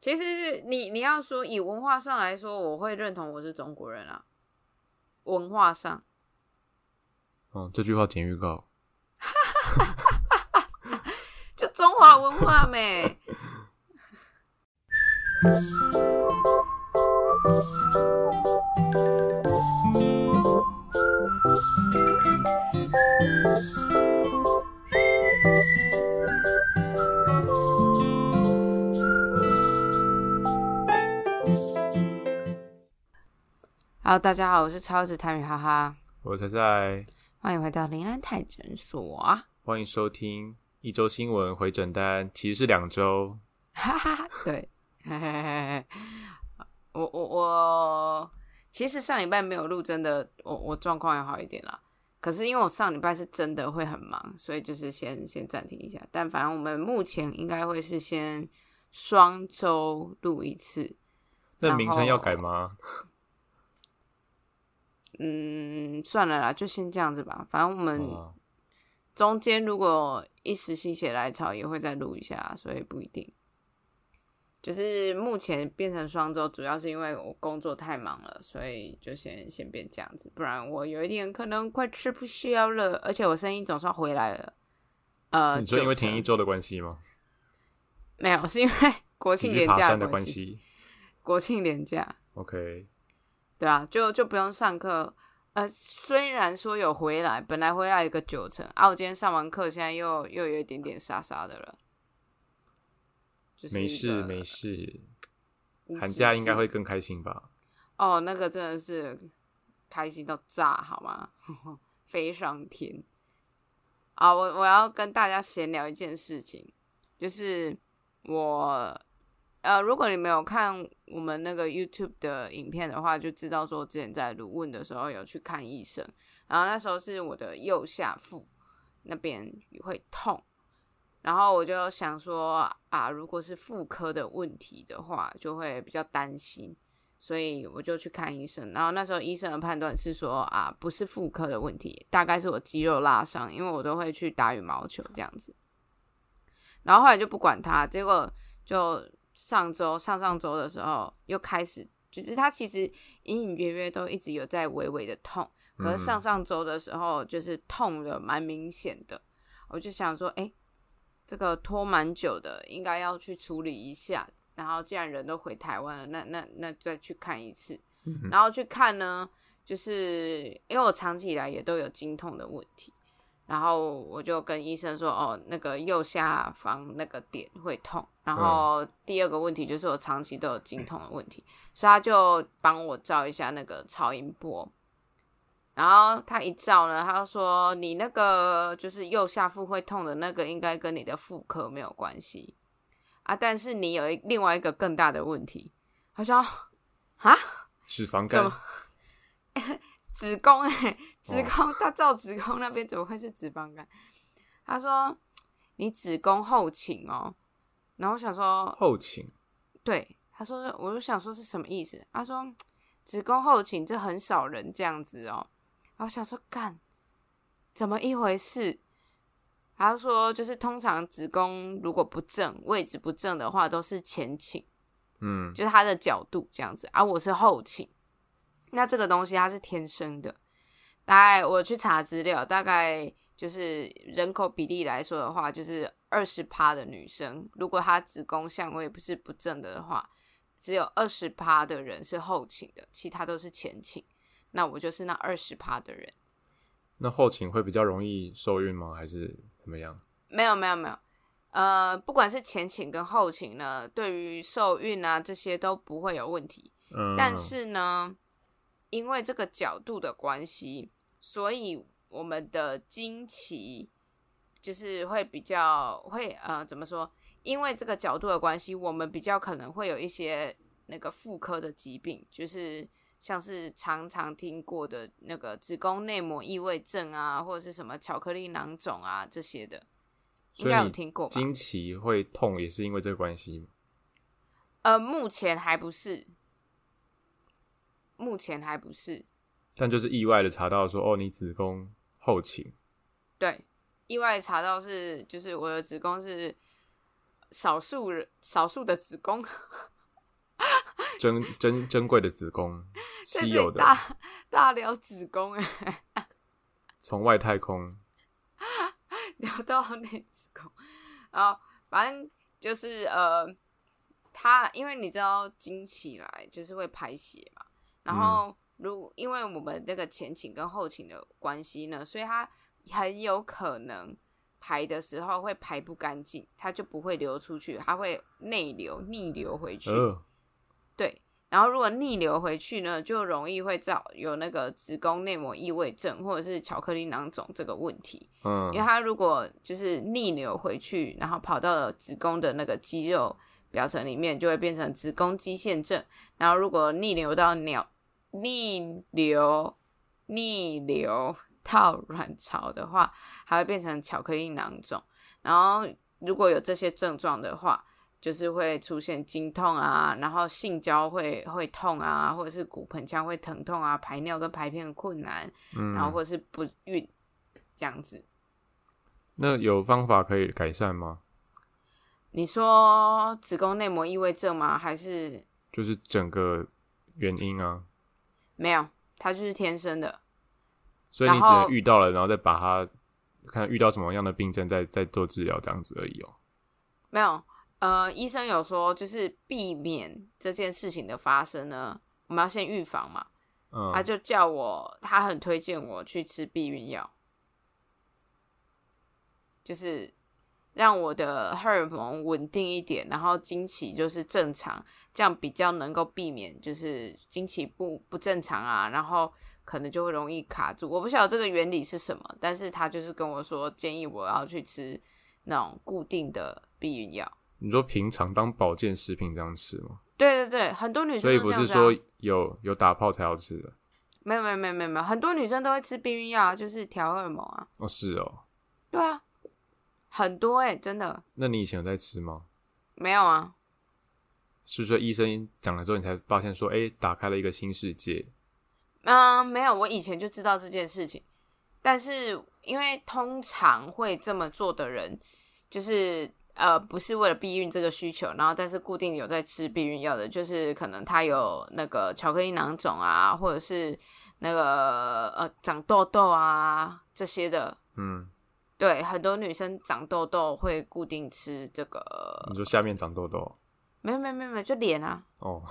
其实你你要说以文化上来说，我会认同我是中国人啊。文化上，哦，这句话填预告 就中华文化美。Hello，大家好，我是超子泰米哈哈，我才在，欢迎回到林安泰诊所啊！欢迎收听一周新闻回诊单，其实是两周，哈哈，对，我我我其实上礼拜没有录，真的，我我状况要好一点啦。可是因为我上礼拜是真的会很忙，所以就是先先暂停一下。但反正我们目前应该会是先双周录一次。那名称要改吗？嗯，算了啦，就先这样子吧。反正我们中间如果一时心血来潮，也会再录一下，所以不一定。就是目前变成双周，主要是因为我工作太忙了，所以就先先变这样子。不然我有一点可能快吃不消了，而且我声音总算回来了。呃，你说因为停一周的关系吗？没有，是因为 国庆连假的关系。国庆连假，OK。对啊，就就不用上课。呃，虽然说有回来，本来回来一个九成，啊，我今天上完课，现在又又有一点点沙沙的了。没事没事，寒假应该会更开心吧？哦，那个真的是开心到炸，好吗？飞上天啊！我我要跟大家闲聊一件事情，就是我。呃，如果你没有看我们那个 YouTube 的影片的话，就知道说之前在卢汶的时候有去看医生，然后那时候是我的右下腹那边会痛，然后我就想说啊，如果是妇科的问题的话，就会比较担心，所以我就去看医生，然后那时候医生的判断是说啊，不是妇科的问题，大概是我肌肉拉伤，因为我都会去打羽毛球这样子，然后后来就不管他，结果就。上周、上上周的时候又开始，就是他其实隐隐约约都一直有在微微的痛，可是上上周的时候就是痛的蛮明显的，我就想说，哎，这个拖蛮久的，应该要去处理一下。然后既然人都回台湾了，那那那再去看一次。然后去看呢，就是因为我长期以来也都有经痛的问题。然后我就跟医生说，哦，那个右下方那个点会痛。然后第二个问题就是我长期都有经痛的问题，所以他就帮我照一下那个超音波。然后他一照呢，他就说你那个就是右下腹会痛的那个，应该跟你的妇科没有关系啊。但是你有一另外一个更大的问题，他说啊，脂肪肝。子宫哎，子宫他照子宫那边怎么会是脂肪肝？他说你子宫后倾哦，然后我想说后倾，对，他说我就想说是什么意思？他说子宫后倾这很少人这样子哦，然后想说干怎么一回事？他说就是通常子宫如果不正位置不正的话，都是前倾，嗯，就是他的角度这样子，而我是后倾。那这个东西它是天生的，大概我去查资料，大概就是人口比例来说的话，就是二十趴的女生，如果她子宫相位不是不正的话，只有二十趴的人是后倾的，其他都是前倾。那我就是那二十趴的人。那后倾会比较容易受孕吗？还是怎么样？没有没有没有，呃，不管是前倾跟后倾呢，对于受孕啊这些都不会有问题。嗯，但是呢。因为这个角度的关系，所以我们的经期就是会比较会呃怎么说？因为这个角度的关系，我们比较可能会有一些那个妇科的疾病，就是像是常常听过的那个子宫内膜异位症啊，或者是什么巧克力囊肿啊这些的，应该有听过。经期会痛也是因为这个关系吗？呃，目前还不是。目前还不是，但就是意外的查到说，哦，你子宫后倾。对，意外查到是，就是我的子宫是，少数人少数的子宫，珍珍珍贵的子宫，稀有的，大大聊子宫哎，从外太空，聊到内子宫，然后反正就是呃，它因为你知道经起来就是会排血嘛，然后如因为我们那个前倾跟后倾的关系呢，所以它很有可能排的时候会排不干净，它就不会流出去，它会内流逆流回去。呃，对，然后如果逆流回去呢，就容易会造有那个子宫内膜异位症或者是巧克力囊肿这个问题。嗯因为它如果就是逆流回去，然后跑到了子宫的那个肌肉表层里面，就会变成子宫肌腺症。然后如果逆流到鸟逆流逆流到卵巢的话，还会变成巧克力囊肿。然后如果有这些症状的话，就是会出现经痛啊，然后性交会会痛啊，或者是骨盆腔会疼痛啊，排尿跟排便困难，嗯，然后或者是不孕这样子。那有方法可以改善吗？你说子宫内膜异位症吗？还是就是整个原因啊，没有？它就是天生的。所以你只能遇到了，然后再把它看遇到什么样的病症，再再做治疗这样子而已哦。没有，呃，医生有说，就是避免这件事情的发生呢，我们要先预防嘛。嗯，他就叫我，他很推荐我去吃避孕药，就是让我的荷尔蒙稳定一点，然后经期就是正常，这样比较能够避免就是经期不不正常啊，然后可能就会容易卡住。我不晓得这个原理是什么，但是他就是跟我说，建议我要去吃那种固定的避孕药。你说平常当保健食品这样吃吗？对对对，很多女生所以不是说有有打炮才要吃的没有没有没有没有没有，很多女生都会吃避孕药啊，就是调荷尔蒙啊。哦，是哦。对啊，很多哎、真的那你以前有在吃吗？没有啊。是说医生讲了之后，你才发现说，哎、打开了一个新世界。嗯，没有，我以前就知道这件事情，但是因为通常会这么做的人，就是呃，不是为了避孕这个需求，然后但是固定有在吃避孕药的，就是可能他有那个巧克力囊肿啊，或者是那个呃长痘痘啊这些的。嗯，对，很多女生长痘痘会固定吃这个，你说下面长痘痘？没有没有没有没有，就脸啊，哦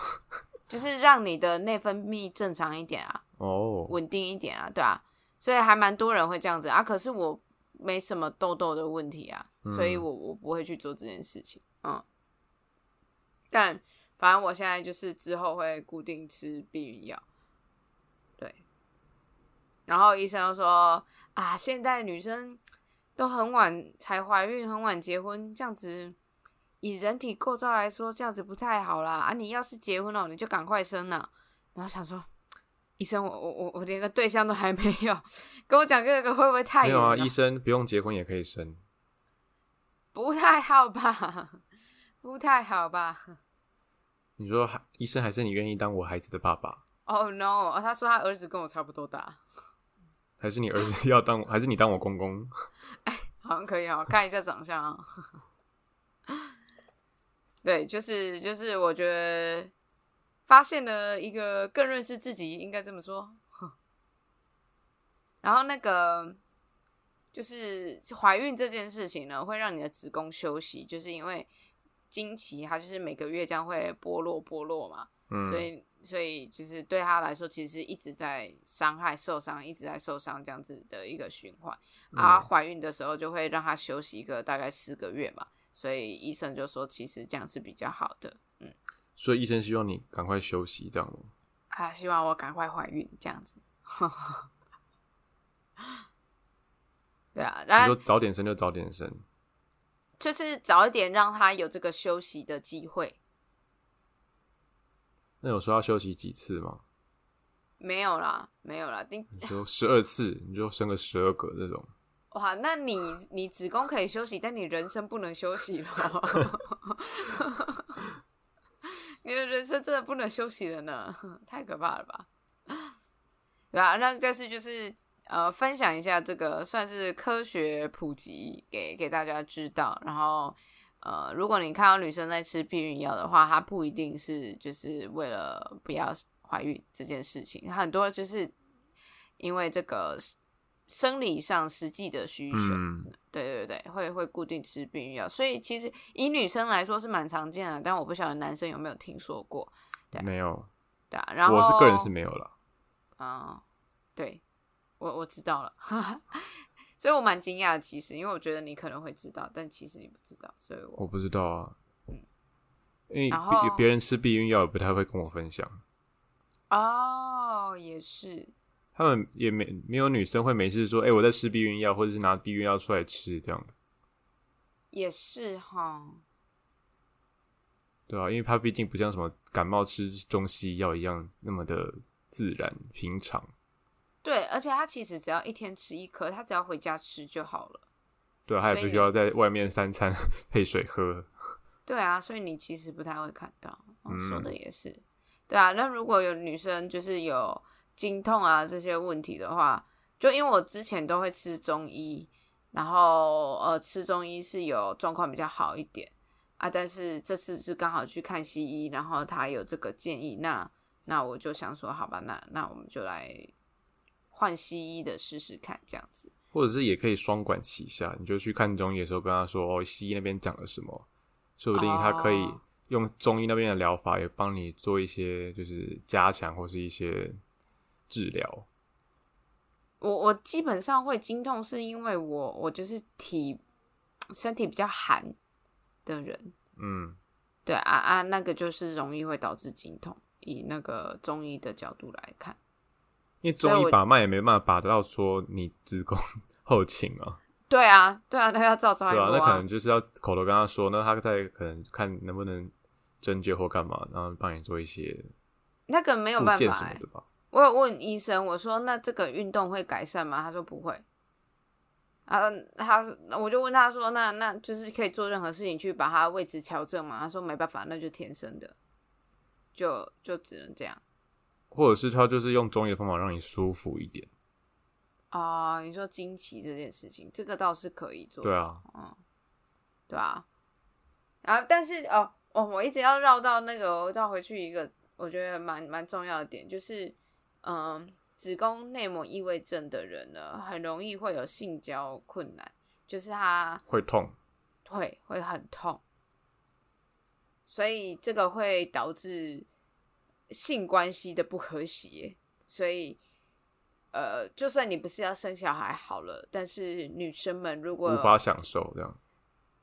就是让你的内分泌正常一点啊。哦，稳定一点啊，对啊，所以还蛮多人会这样子啊。可是我没什么痘痘的问题啊，所以嗯我我不会去做这件事情。嗯，但反正我现在就是之后会固定吃避孕药，对。然后医生又说啊，现在女生都很晚才怀孕，很晚结婚，这样子以人体构造来说，这样子不太好啦。啊，你要是结婚了，你就赶快生了。然后想说。医生，我我我我连个对象都还没有，跟我讲这个会不会太没有啊，医生不用结婚也可以生。不太好吧？不太好吧你说还医生还是你愿意当我孩子的爸爸，？Oh no！哦他说他儿子跟我差不多大，还是你儿子要当，还是你当我公公？哎好像可以哦，看一下长相啊。对，就是就是，我觉得发现了一个更认识自己，应该这么说。然后那个就是怀孕这件事情呢，会让你的子宫休息，就是因为经期它就是每个月这样会剥落剥落嘛，嗯，所以所以就是对他来说，其实是一直在伤害、受伤，一直在受伤这样子的一个循环。啊，怀孕的时候就会让她休息一个大概四个月嘛，所以医生就说，其实这样是比较好的。嗯，所以医生希望你赶快休息，这样吗？啊，希望我赶快怀孕这样子。对啊，你然后说早点生就早点生，就是早一点让他有这个休息的机会。那有说要休息几次吗？没有啦，没有啦，你你说十二次，你就生个十二个这种。哇，那你你子宫可以休息，但你人生不能休息了。你的人生真的不能休息了呢，太可怕了吧？对啊，那这次就是呃，分享一下这个算是科学普及给给大家知道，然后呃，如果你看到女生在吃避孕药的话，她不一定是就是为了不要怀孕这件事情，很多就是因为这个生理上实际的需求，嗯，对对对，会会固定吃避孕药，所以其实以女生来说是蛮常见的，但我不晓得男生有没有听说过，对没有，对啊，然后我是个人是没有了。啊、对我我知道了，所以我蛮惊讶的，其实因为我觉得你可能会知道，但其实你不知道，所以我我不知道啊，嗯。因为别别人吃避孕药也不太会跟我分享，哦也是，他们也没没有女生会没事说，哎、我在吃避孕药，或者是拿避孕药出来吃这样的，也是哈，对啊，因为它毕竟不像什么感冒吃中西药一样那么的自然平常，对，而且他其实只要一天吃一颗，他只要回家吃就好了。对啊，他也不需要在外面三餐 配水喝，对啊，所以你其实不太会看到。哦、嗯说的也是，对啊。那如果有女生就是有经痛啊这些问题的话，就因为我之前都会吃中医，然后呃吃中医是有状况比较好一点啊，但是这次是刚好去看西医，然后他有这个建议，那那我就想说，好吧，那那我们就来换西医的试试看，这样子。或者是也可以双管齐下，你就去看中医的时候跟他说，哦，西医那边讲了什么，说不定他可以哦用中医那边的疗法也帮你做一些就是加强或是一些治疗。我我基本上会经痛，是因为我我就是体身体比较寒的人，嗯，对啊啊，那个就是容易会导致经痛。以那个中医的角度来看，因为中医把脉也没办法把得到说你子宫 后倾啊，对啊，对啊，那要照超音对啊，那可能就是要口头跟他说，那他在可能看能不能针灸或干嘛，然后帮你做一些那个没有办法、的。吧。我有问医生，我说那这个运动会改善吗？他说不会。啊，他我就问他说，那那就是可以做任何事情去把他位置调正吗？他说没办法，那就天生的，就就只能这样。或者是他就是用中医的方法让你舒服一点。哦，你说经期这件事情，这个倒是可以做。对，啊，嗯对啊。然后，但是哦，哦，我一直要绕到那个，我绕回去一个我觉得蛮蛮重要的点，就是嗯，子宫内膜异位症的人呢，很容易会有性交困难，就是他会痛。会会很痛，所以这个会导致性关系的不和谐，所以。呃，就算你不是要生小孩好了，但是女生们如果无法享受这样。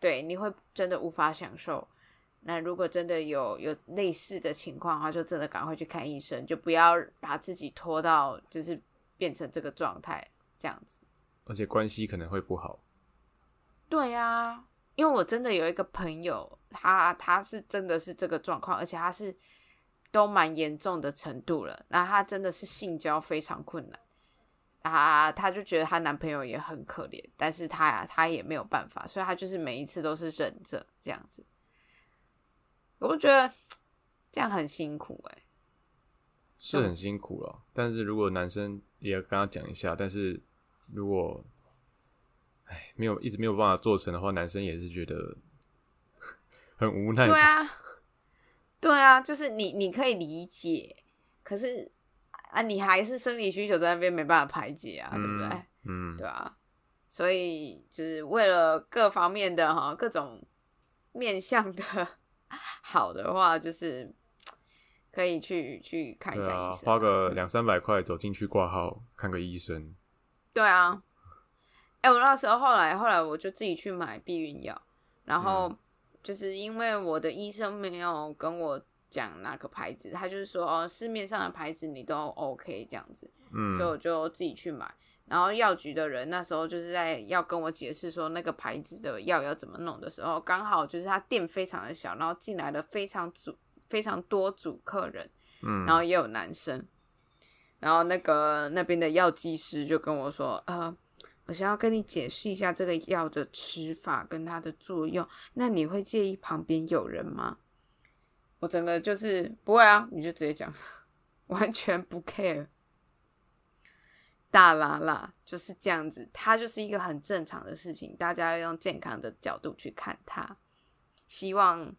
对，你会真的无法享受。那如果真的有有类似的情况的话，就真的赶快去看医生，就不要把自己拖到就是变成这个状态这样子。而且关系可能会不好。对啊，因为我真的有一个朋友，他他是真的是这个状况，而且他是都蛮严重的程度了。那他真的是性交非常困难。啊，她就觉得她男朋友也很可怜，但是她呀，她也没有办法，所以她就是每一次都是忍着这样子。我就觉得这样很辛苦哎、是很辛苦了，但是如果男生也要跟他讲一下，但是如果，哎，没有一直没有办法做成的话，男生也是觉得 很无奈。对，啊，对啊，就是你你可以理解，可是啊，你还是生理需求在那边没办法排解啊，对不对？嗯，对啊，所以就是为了各方面的哈各种面向的 好的话，就是可以去去看一下医生、花个两三百块走进去挂号看个医生。对啊，哎、我那时候后来后来我就自己去买避孕药，然后嗯就是因为我的医生没有跟我讲哪个牌子，他就是说哦市面上的牌子你都 OK 这样子，嗯所以我就自己去买。然后药局的人那时候就是在要跟我解释说那个牌子的药要怎么弄的时候，刚好就是他店非常的小，然后进来了非常组非常多组客人，嗯，然后也有男生，然后那个那边的药剂师就跟我说，呃，我想要跟你解释一下这个药的吃法跟它的作用，那你会介意旁边有人吗？我整个就是不会啊，你就直接讲，完全不 care。大啦啦就是这样子，它就是一个很正常的事情，大家要用健康的角度去看它。希望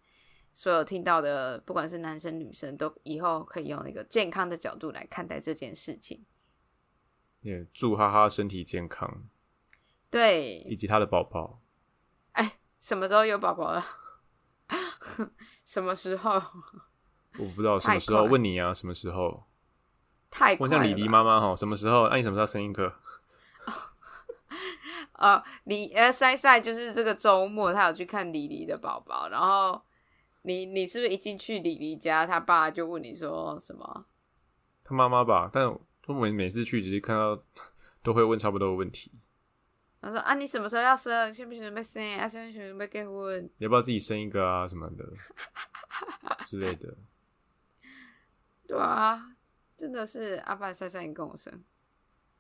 所有听到的，不管是男生女生，都以后可以用一个健康的角度来看待这件事情。也祝哈哈身体健康，对，以及他的宝宝。哎，什么时候有宝宝了？什么时候？我不知道什么时候。问你啊，什么时候？太问像李黎妈妈哈，什么时候？那你什么时候生一个？呃，李呃赛赛就是这个周末，他有去看李黎的宝宝。然后你你是不是一进去李黎家，他爸就问你说什么？他妈妈吧，但我每每次去，只是看到都会问差不多的问题。他说：“啊，你什么时候要生？现不准备生？啊，现不准备结婚？要不要自己生一个啊？什么的 之类的。”对啊，真的是阿爸赛赛你跟我生。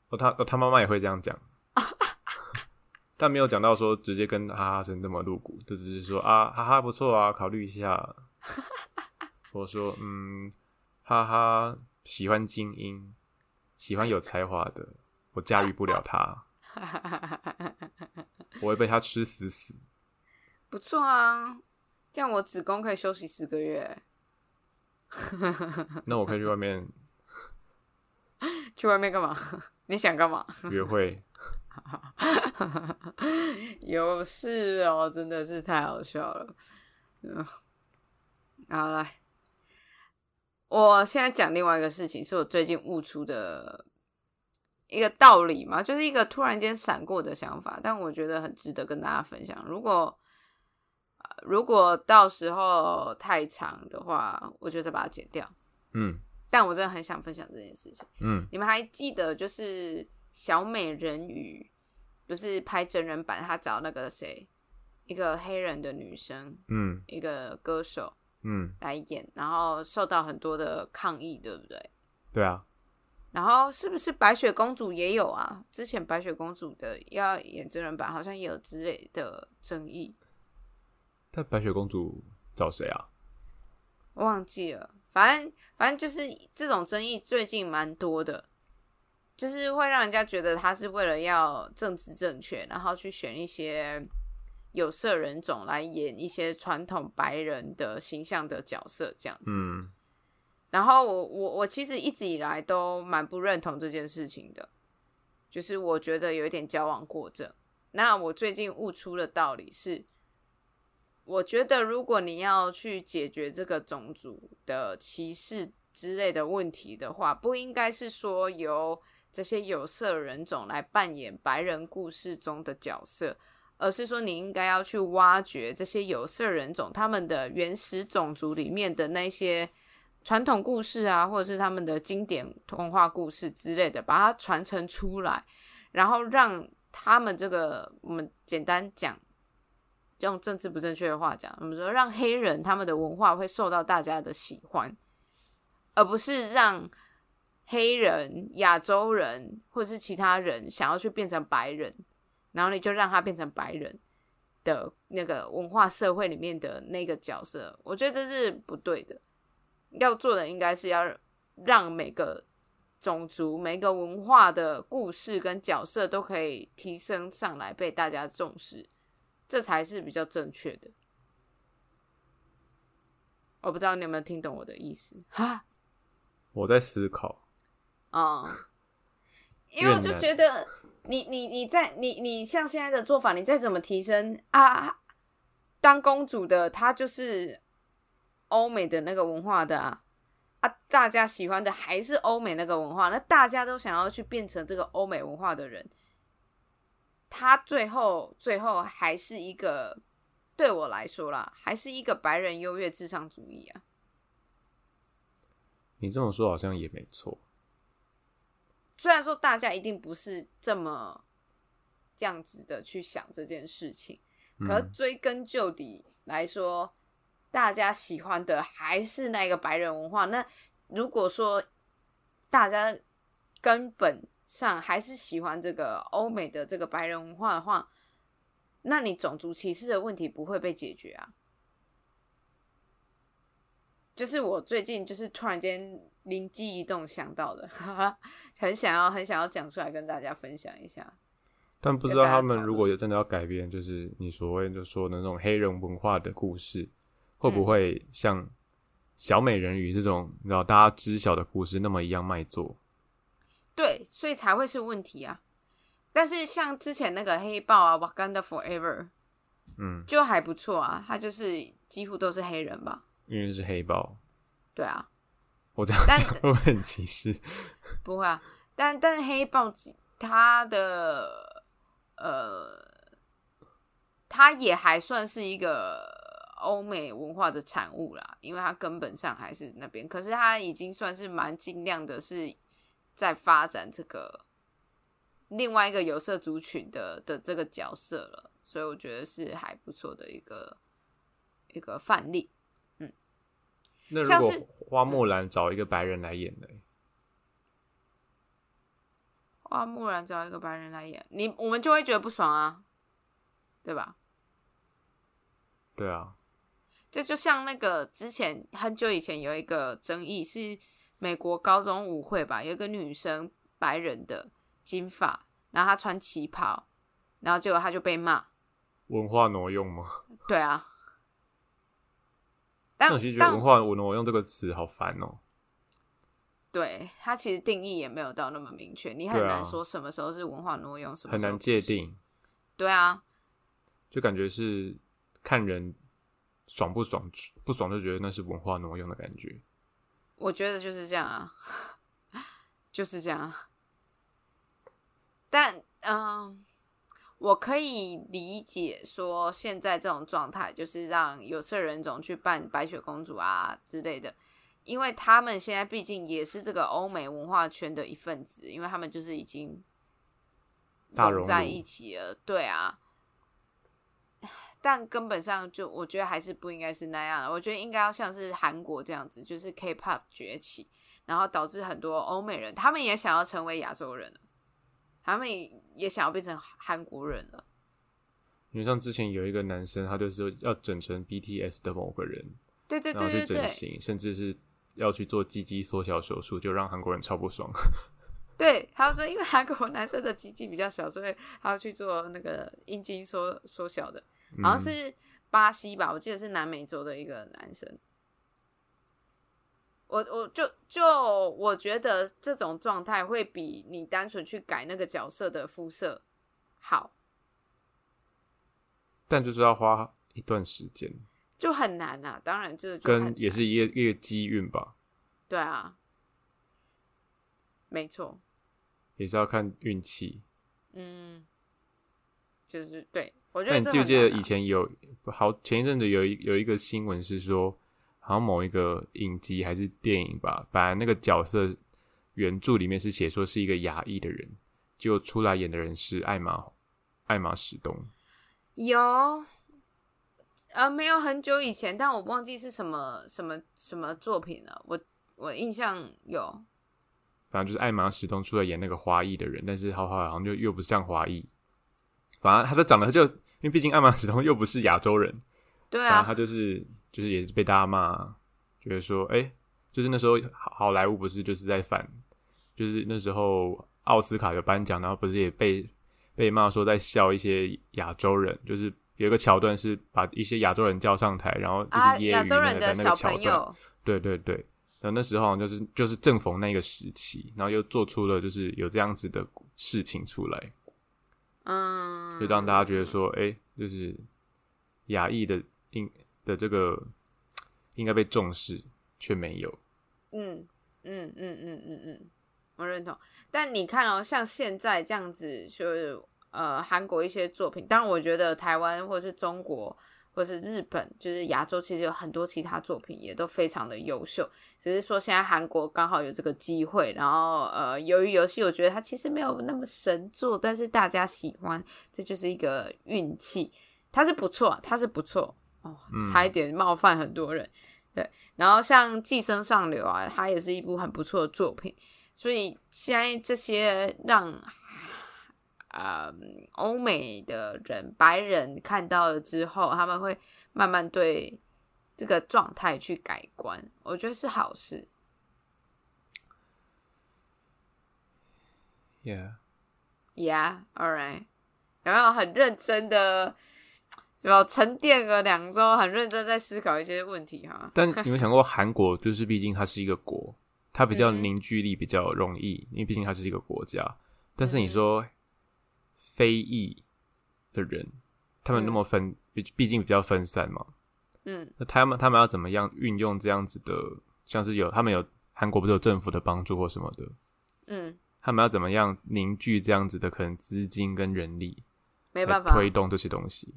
哦，他他妈妈也会这样讲。但没有讲到说直接跟哈哈生那么露骨，就只是说啊哈哈不错啊，考虑一下。我说嗯，哈哈喜欢精英，喜欢有才华的，我驾驭不了他，我会被他吃死死。不错啊，这样我子宫可以休息十个月。那我可以去外面，去外面干嘛？你想干嘛？约会。有事哦，真的是太好笑了。嗯，好来，我现在讲另外一个事情，是我最近悟出的一个道理嘛，就是一个突然间闪过的想法，但我觉得很值得跟大家分享。如果如果到时候太长的话，我就再把它剪掉。嗯，但我真的很想分享这件事情。嗯，你们还记得就是小美人鱼？不是拍真人版，他找那个谁，一个黑人的女生，嗯，一个歌手，嗯，来演，然后受到很多的抗议，对不对？对啊。然后是不是白雪公主也有啊？之前白雪公主的要演真人版，好像也有之类的争议。但白雪公主找谁啊？我忘记了，反正反正就是这种争议最近蛮多的。就是会让人家觉得他是为了要政治正确，然后去选一些有色人种来演一些传统白人的形象的角色，这样子。嗯。然后我我我其实一直以来都蛮不认同这件事情的，就是我觉得有一点交往过正。那我最近悟出的道理是，我觉得如果你要去解决这个种族的歧视之类的问题的话，不应该是说由这些有色人种来扮演白人故事中的角色，而是说你应该要去挖掘这些有色人种他们的原始种族里面的那些传统故事啊，或者是他们的经典童话故事之类的，把它传承出来，然后让他们这个我们简单讲，用政治不正确的话讲，我们说让黑人他们的文化会受到大家的喜欢，而不是让。黑人、亚洲人或者是其他人想要去变成白人，然后你就让他变成白人的那个文化社会里面的那个角色，我觉得这是不对的。要做的应该是要让每个种族、每个文化的故事跟角色都可以提升上来，被大家重视，这才是比较正确的。我不知道你有没有听懂我的意思？哈，我在思考。啊，因为我就觉得你你你在你你像现在的做法，你再怎么提升啊，当公主的她就是欧美的那个文化的啊，啊，大家喜欢的还是欧美那个文化，那大家都想要去变成这个欧美文化的人，他最后最后还是一个对我来说啦，还是一个白人优越至上主义啊。你这么说好像也没错。虽然说大家一定不是这么这样子的去想这件事情，可追根究底来说，大家喜欢的还是那个白人文化。那如果说大家根本上还是喜欢这个欧美的这个白人文化的话，那你种族歧视的问题不会被解决啊。就是我最近就是突然间灵机一动想到的，很想要很想要讲出来跟大家分享一下。但不知道他们如果有真的要改编，就是你所谓就说的那种黑人文化的故事，会不会像小美人鱼这种，你知道大家知晓的故事那么一样卖座？对，所以才会是问题啊。但是像之前那个黑豹啊，《Wakanda Forever》，嗯，就还不错啊。他就是几乎都是黑人吧？因为是黑豹。对啊，我这样讲会不会很歧视？不会啊，但但黑豹他的呃，他也还算是一个欧美文化的产物啦，因为他根本上还是那边。可是他已经算是蛮尽量的，是在发展这个。另外一个有色族群的的这个角色了，所以我觉得是还不错的一个一个范例。嗯，那如果花木兰找一个白人来演呢？花木兰找一个白人来演，你我们就会觉得不爽啊，对吧？对啊，这就像那个之前很久以前有一个争议，是美国高中舞会吧，有一个女生白人的。金发，然后她穿旗袍，然后结果她就被骂文化挪用吗？对啊，但我其实觉得文化挪用这个词好烦哦。对它其实定义也没有到那么明确，你很难说什么时候是文化挪用，什么很难界定。对啊，就感觉是看人爽不爽，不爽就觉得那是文化挪用的感觉。我觉得就是这样啊，就是这样。但嗯，我可以理解说现在这种状态就是让有色人种去扮白雪公主啊之类的，因为他们现在毕竟也是这个欧美文化圈的一份子，因为他们就是已经融在一起了。对啊，但根本上就我觉得还是不应该是那样的。我觉得应该要像是韩国这样子，就是 K-pop 崛起，然后导致很多欧美人他们也想要成为亚洲人。他们也想要变成韩国人了，因为像之前有一个男生，他就是要整成 BTS 的某个人，对对对然后去整形，甚至是要去做鸡鸡缩小手术，就让韩国人超不爽。对，他说因为韩国男生的鸡鸡比较小，所以他要去做那个阴茎缩缩小的，好像是巴西吧，我记得是南美洲的一个男生。我我就就我觉得这种状态会比你单纯去改那个角色的肤色好，但就是要花一段时间，就很难啊。当然，就是跟也是一个一个机运吧。对啊，没错，也是要看运气。嗯，就是对我觉得你记不记得以前有好前一阵子有一有一个新闻是说。好像某一个影集还是电影吧，本来那个角色原著里面是写说是一个亚裔的人，就出来演的人是艾玛艾玛史东。有，呃，没有很久以前，但我忘记是什么什么什么作品了。我我印象有，反正就是艾玛史东出来演那个华裔的人，但是好好像就又不像华裔。反正他就长得就，因为毕竟艾玛史东又不是亚洲人，对啊，他就是。就是也是被大家骂，觉得说，哎，就是那时候好莱坞不是就是在反，就是那时候奥斯卡有颁奖，然后不是也被被骂说在笑一些亚洲人，就是有一个桥段是把一些亚洲人叫上台，然后就是揶揄那个那个桥段，对对对，然后那时候就是就是正逢那个时期，然后又做出了就是有这样子的事情出来，嗯，就让大家觉得说，哎，就是亚裔的应。的这个应该被重视，却没有。嗯嗯嗯嗯嗯嗯，我认同。但你看哦，像现在这样子，就是呃，韩国一些作品，当然我觉得台湾或者是中国或是日本，就是亚洲，其实有很多其他作品也都非常的优秀。只是说现在韩国刚好有这个机会，然后呃，由于游戏，我觉得它其实没有那么神作，但是大家喜欢，这就是一个运气。它是不错，它是不错。哦，差一点冒犯很多人，对。然后像《寄生上流》啊，它也是一部很不错的作品。所以现在这些让呃欧美的人、白人看到了之后，他们会慢慢对这个状态去改观，我觉得是好事。Yeah, yeah, all right. 有没有很认真的，是吧？沉淀个两周，很认真在思考一些问题哈。但 你有想过，韩国就是毕竟它是一个国，它比较凝聚力比较容易，因为毕竟它是一个国家。但是你说非裔的人，他们那么分，毕毕竟比较分散嘛。嗯，那他们他们要怎么样运用这样子的，像是有他们有韩国不是有政府的帮助或什么的，嗯，他们要怎么样凝聚这样子的可能资金跟人力，没办法推动这些东西。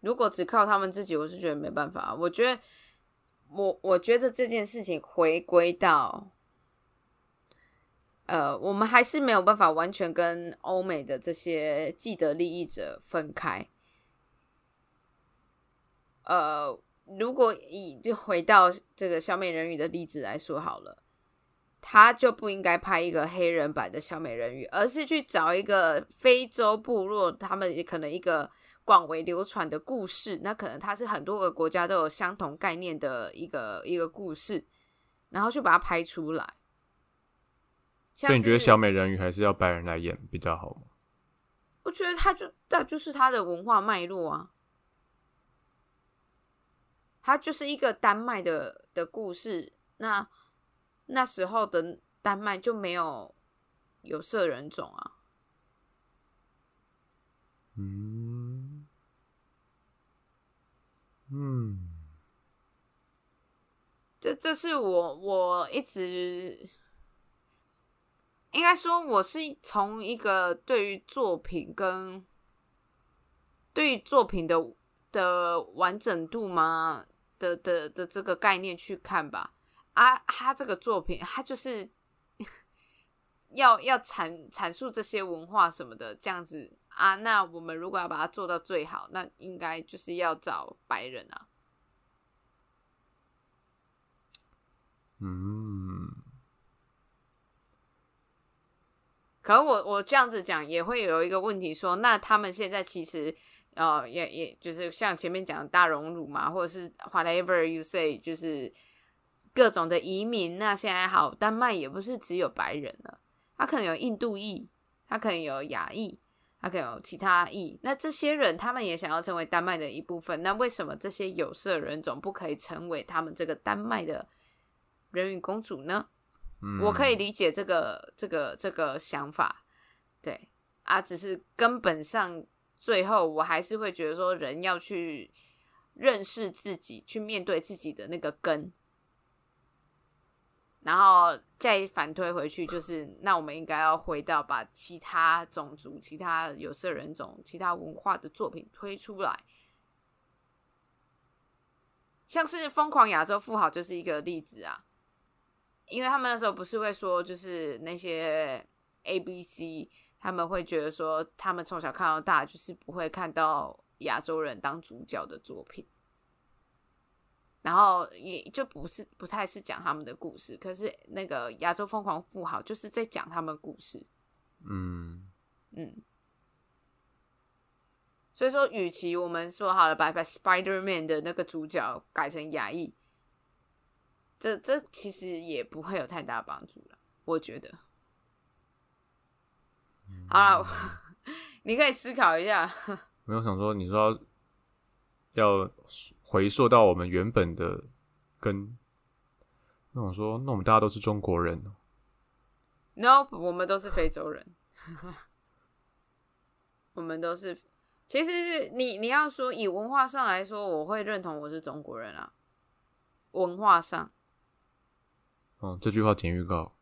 如果只靠他们自己，我是觉得没办法。我觉得，我我觉得这件事情回归到，呃，我们还是没有办法完全跟欧美的这些既得利益者分开。呃，如果以就回到这个小美人鱼的例子来说好了，他就不应该拍一个黑人版的小美人鱼，而是去找一个非洲部落，他们也可能一个广为流传的故事，那可能它是很多个国家都有相同概念的一个一个故事，然后去把它拍出来。所以你觉得小美人鱼还是要白人来演比较好吗？我觉得他就那就是他的文化脉络啊。它就是一个丹麦的的故事，那那时候的丹麦就没有有色人种啊。嗯嗯，这这是我我一直应该说，我是从一个对于作品跟对于作品的的完整度吗？的的的这个概念去看吧，啊，他这个作品，他就是 要要阐阐述这些文化什么的这样子啊。那我们如果要把它做到最好，那应该就是要找白人啊。嗯，可我我这样子讲也会有一个问题，说那他们现在其实。呃，也也就是像前面讲的大熔炉嘛，或者是 whatever you say，就是各种的移民。那现在好，丹麦也不是只有白人了，他可能有印度裔，他可能有亚裔，他可能有其他裔。那这些人他们也想要成为丹麦的一部分。那为什么这些有色人种不可以成为他们这个丹麦的人鱼公主呢？我可以理解这个这个这个想法，对。啊，只是根本上。最后，我还是会觉得说，人要去认识自己，去面对自己的那个根，然后再反推回去，就是那我们应该要回到把其他种族、其他有色人种、其他文化的作品推出来，像是《疯狂亚洲富豪》就是一个例子啊，因为他们那时候不是会说，就是那些 A、B、C。他们会觉得说，他们从小看到大，就是不会看到亚洲人当主角的作品，然后也就不是不太是讲他们的故事。可是那个《亚洲疯狂富豪》就是在讲他们故事，嗯嗯。所以说，与其我们说好了，把把 Spider Man 的那个主角改成亚裔，这这其实也不会有太大帮助了，我觉得。好了，你可以思考一下。没有想说，你说要回溯到我们原本的根，那我说，那我们大家都是中国人。No，我们都是非洲人。我们都是，其实你你要说以文化上来说，我会认同我是中国人啊。文化上，哦，这句话剪预告。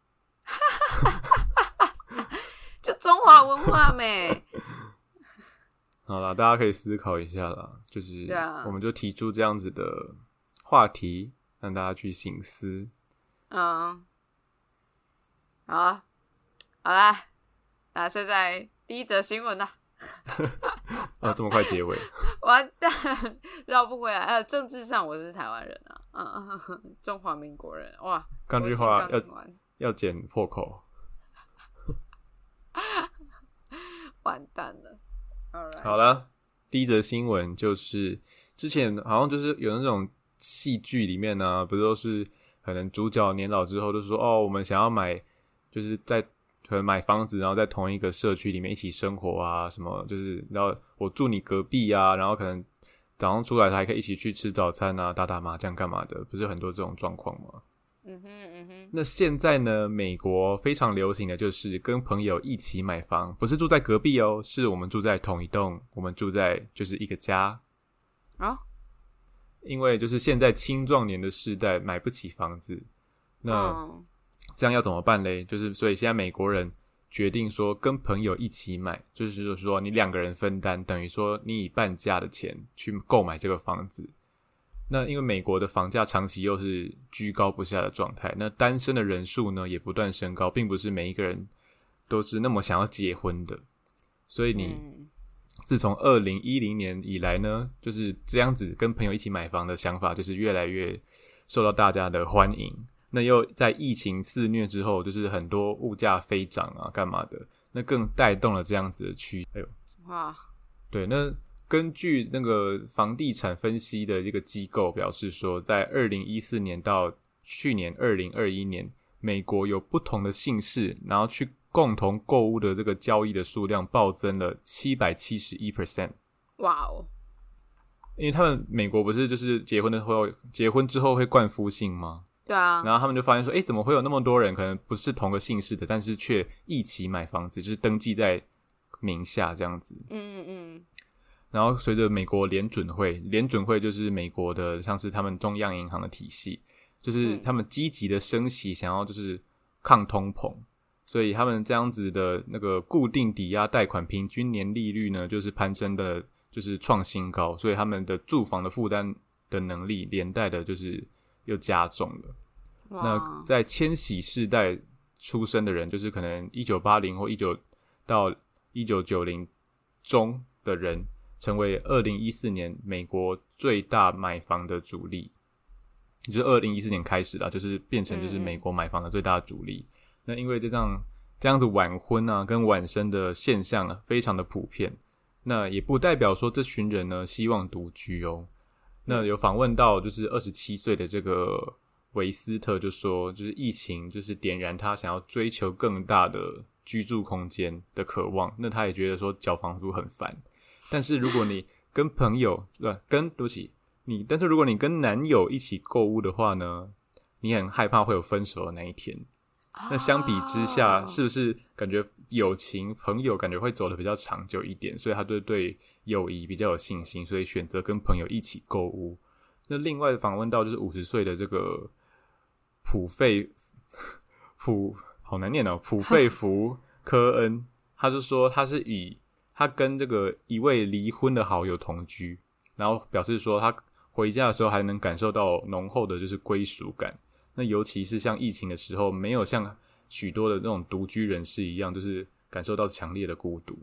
就中华文化没。好了，大家可以思考一下啦，就是，我们就提出这样子的话题，让大家去醒思。嗯，好，好啦，那现在第一则新闻呢？啊，这么快结尾？完蛋，绕不回来。呃，政治上我是台湾人啊，嗯，中华民国人。哇，刚句话要要剪破口。完蛋了！好了，第一则新闻就是之前好像就是有那种戏剧里面呢，不都是可能主角年老之后就说哦，我们想要买，就是在可能买房子，然后在同一个社区里面一起生活啊，什么就是然后我住你隔壁啊，然后可能早上出来还可以一起去吃早餐啊，打打麻将干嘛的，不是很多这种状况吗？嗯哼嗯哼。那现在呢，美国非常流行的就是跟朋友一起买房，不是住在隔壁哦，是我们住在同一栋，我们住在就是一个家啊。因为就是现在青壮年的世代买不起房子，那这样要怎么办嘞？就是所以现在美国人决定说跟朋友一起买，就是说你两个人分担，等于说你以半价的钱去购买这个房子。那因为美国的房价长期又是居高不下的状态，那单身的人数呢也不断升高，并不是每一个人都是那么想要结婚的，所以你。自从二零一零年以来呢，就是这样子跟朋友一起买房的想法，就是越来越受到大家的欢迎。那又在疫情肆虐之后，就是很多物价飞涨啊，干嘛的，那更带动了这样子的趋。哎呦，哇，对，那根据那个房地产分析的一个机构表示说，在二零一四年到去年二零二一年，美国有不同的姓氏，然后去。共同购物的这个交易的数量暴增了七百七十一 percent，哇哦！因为他们美国不是就是结婚的时候，结婚之后会冠夫姓吗？对啊。然后他们就发现说，哎，怎么会有那么多人可能不是同个姓氏的，但是却一起买房子，就是登记在名下这样子。嗯嗯嗯。然后随着美国联准会，联准会就是美国的像是他们中央银行的体系，就是他们积极的升息，想要就是抗通膨。所以他们这样子的那个固定抵押贷款平均年利率呢，就是攀升的，就是创新高。所以他们的住房的负担的能力，连带的就是又加重了。那在千禧世代出生的人，就是可能一九八零或一九到一九九零中的人，成为二零一四年美国最大买房的主力。就是二零一四年开始啦，就是变成就是美国买房的最大主力。那因为这样这样子晚婚啊，跟晚生的现象啊，非常的普遍。那也不代表说这群人呢希望独居哦。那有访问到就是二十七岁的这个维斯特就说，就是疫情就是点燃他想要追求更大的居住空间的渴望。那他也觉得说缴房租很烦。但是如果你跟朋友对跟对不起你，但是如果你跟男友一起购物的话呢，你很害怕会有分手的那一天。那相比之下，是不是感觉友情朋友感觉会走的比较长久一点？所以他就对友谊比较有信心，所以选择跟朋友一起购物。那另外访问到就是五十岁的这个普费 普好难念哦，普费福科恩，他就说他是以他跟这个一位离婚的好友同居，然后表示说他回家的时候还能感受到浓厚的就是归属感。那尤其是像疫情的时候，没有像许多的那种独居人士一样，就是感受到强烈的孤独。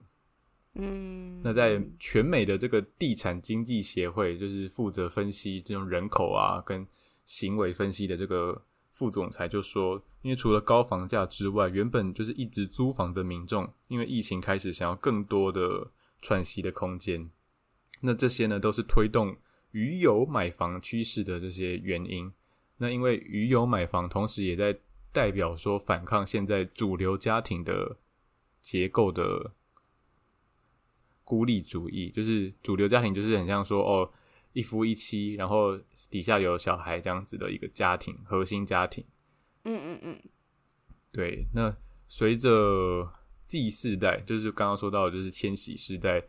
嗯，那在全美的这个地产经济协会，就是负责分析这种人口啊跟行为分析的这个副总裁就说，因为除了高房价之外，原本就是一直租房的民众，因为疫情开始想要更多的喘息的空间，那这些呢都是推动鱼友买房趋势的这些原因。那因为鱼友买房，同时也在代表说反抗现在主流家庭的结构的孤立主义，就是主流家庭就是很像说哦一夫一妻，然后底下有小孩这样子的一个家庭核心家庭。嗯嗯嗯，对。那随着 Z 世代，就是刚刚说到就是千禧世代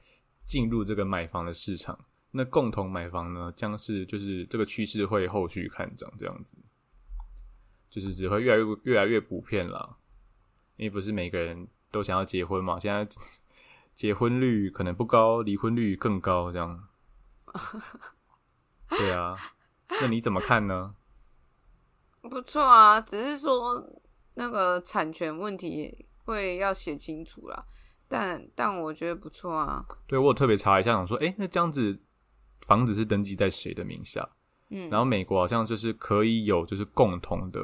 进入这个买房的市场。那共同买房呢，将是就是这个趋势会后续看涨，这样子，就是只会越来越越来越普遍了。因为不是每个人都想要结婚嘛，现在结婚率可能不高，离婚率更高，这样。对啊，那你怎么看呢？不错啊，只是说那个产权问题会要写清楚啦。但但我觉得不错啊。对我有特别查一下，想说，哎，那这样子。房子是登记在谁的名下？嗯，然后美国好像就是可以有，就是共同的，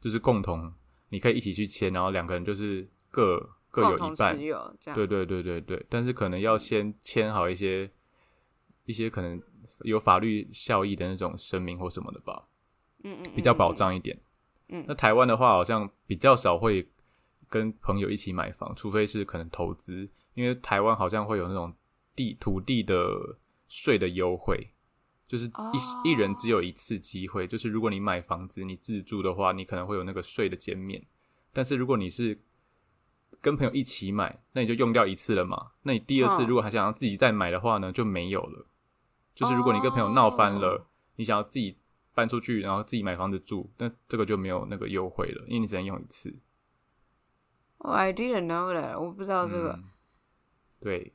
就是共同，你可以一起去签，然后两个人就是各各有一半，对对对对对。但是可能要先签好一些一些可能有法律效益的那种声明或什么的吧，嗯嗯，比较保障一点。嗯，那台湾的话好像比较少会跟朋友一起买房，除非是可能投资，因为台湾好像会有那种地土地的税的优惠，就是一一人只有一次机会，就是如果你买房子你自住的话，你可能会有那个税的减免，但是如果你是跟朋友一起买，那你就用掉一次了嘛，那你第二次如果还想要自己再买的话呢，就没有了。就是如果你跟朋友闹翻了，你想要自己搬出去，然后自己买房子住，那这个就没有那个优惠了，因为你只能用一次。Oh, I didn't know that，我不知道这个。对，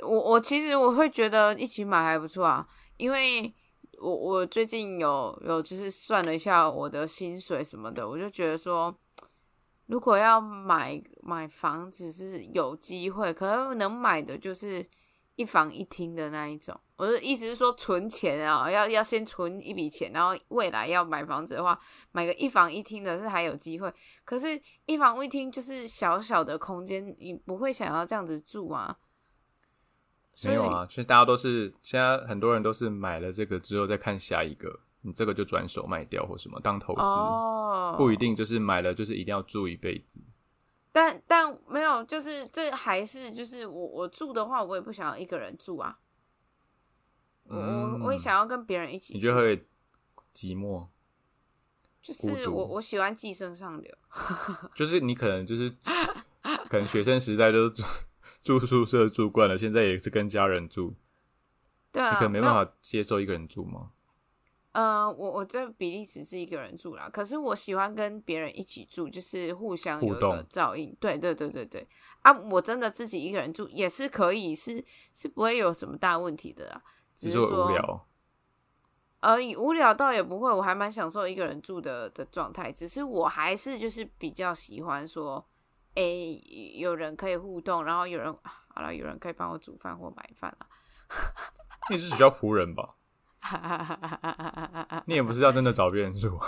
我我其实我会觉得一起买还不错啊，因为我我最近有有就是算了一下我的薪水什么的，我就觉得说，如果要买买房子是有机会，可能能买的就是一房一厅的那一种。我的意思是说，存钱啊，要要先存一笔钱，然后未来要买房子的话，买个一房一厅的是还有机会。可是，一房一厅就是小小的空间，你不会想要这样子住啊？没有啊，其实大家都是现在很多人都是买了这个之后再看下一个，你这个就转手卖掉或什么当投资，不一定就是买了就是一定要住一辈子。但但没有，就是这还是就是我我住的话，我也不想要一个人住啊。我我我也想要跟别人一起，你觉得会寂寞？就是我我喜欢寄生上流，就是你可能就是 可能学生时代都住住宿舍住惯了，现在也是跟家人住，对啊，你可能没办法接受一个人住吗？呃，我我在比利时是一个人住啦，可是我喜欢跟别人一起住，就是互相有一个照应。对对对对对啊！我真的自己一个人住也是可以，是是不会有什么大问题的啦。只是说无聊，呃，无聊倒也不会，我还蛮享受一个人住的的状态。只是我还是就是比较喜欢说，哎，有人可以互动，然后有人好了，有人可以帮我煮饭或买饭了。你是需要仆人吧？你也不是要真的找别人住，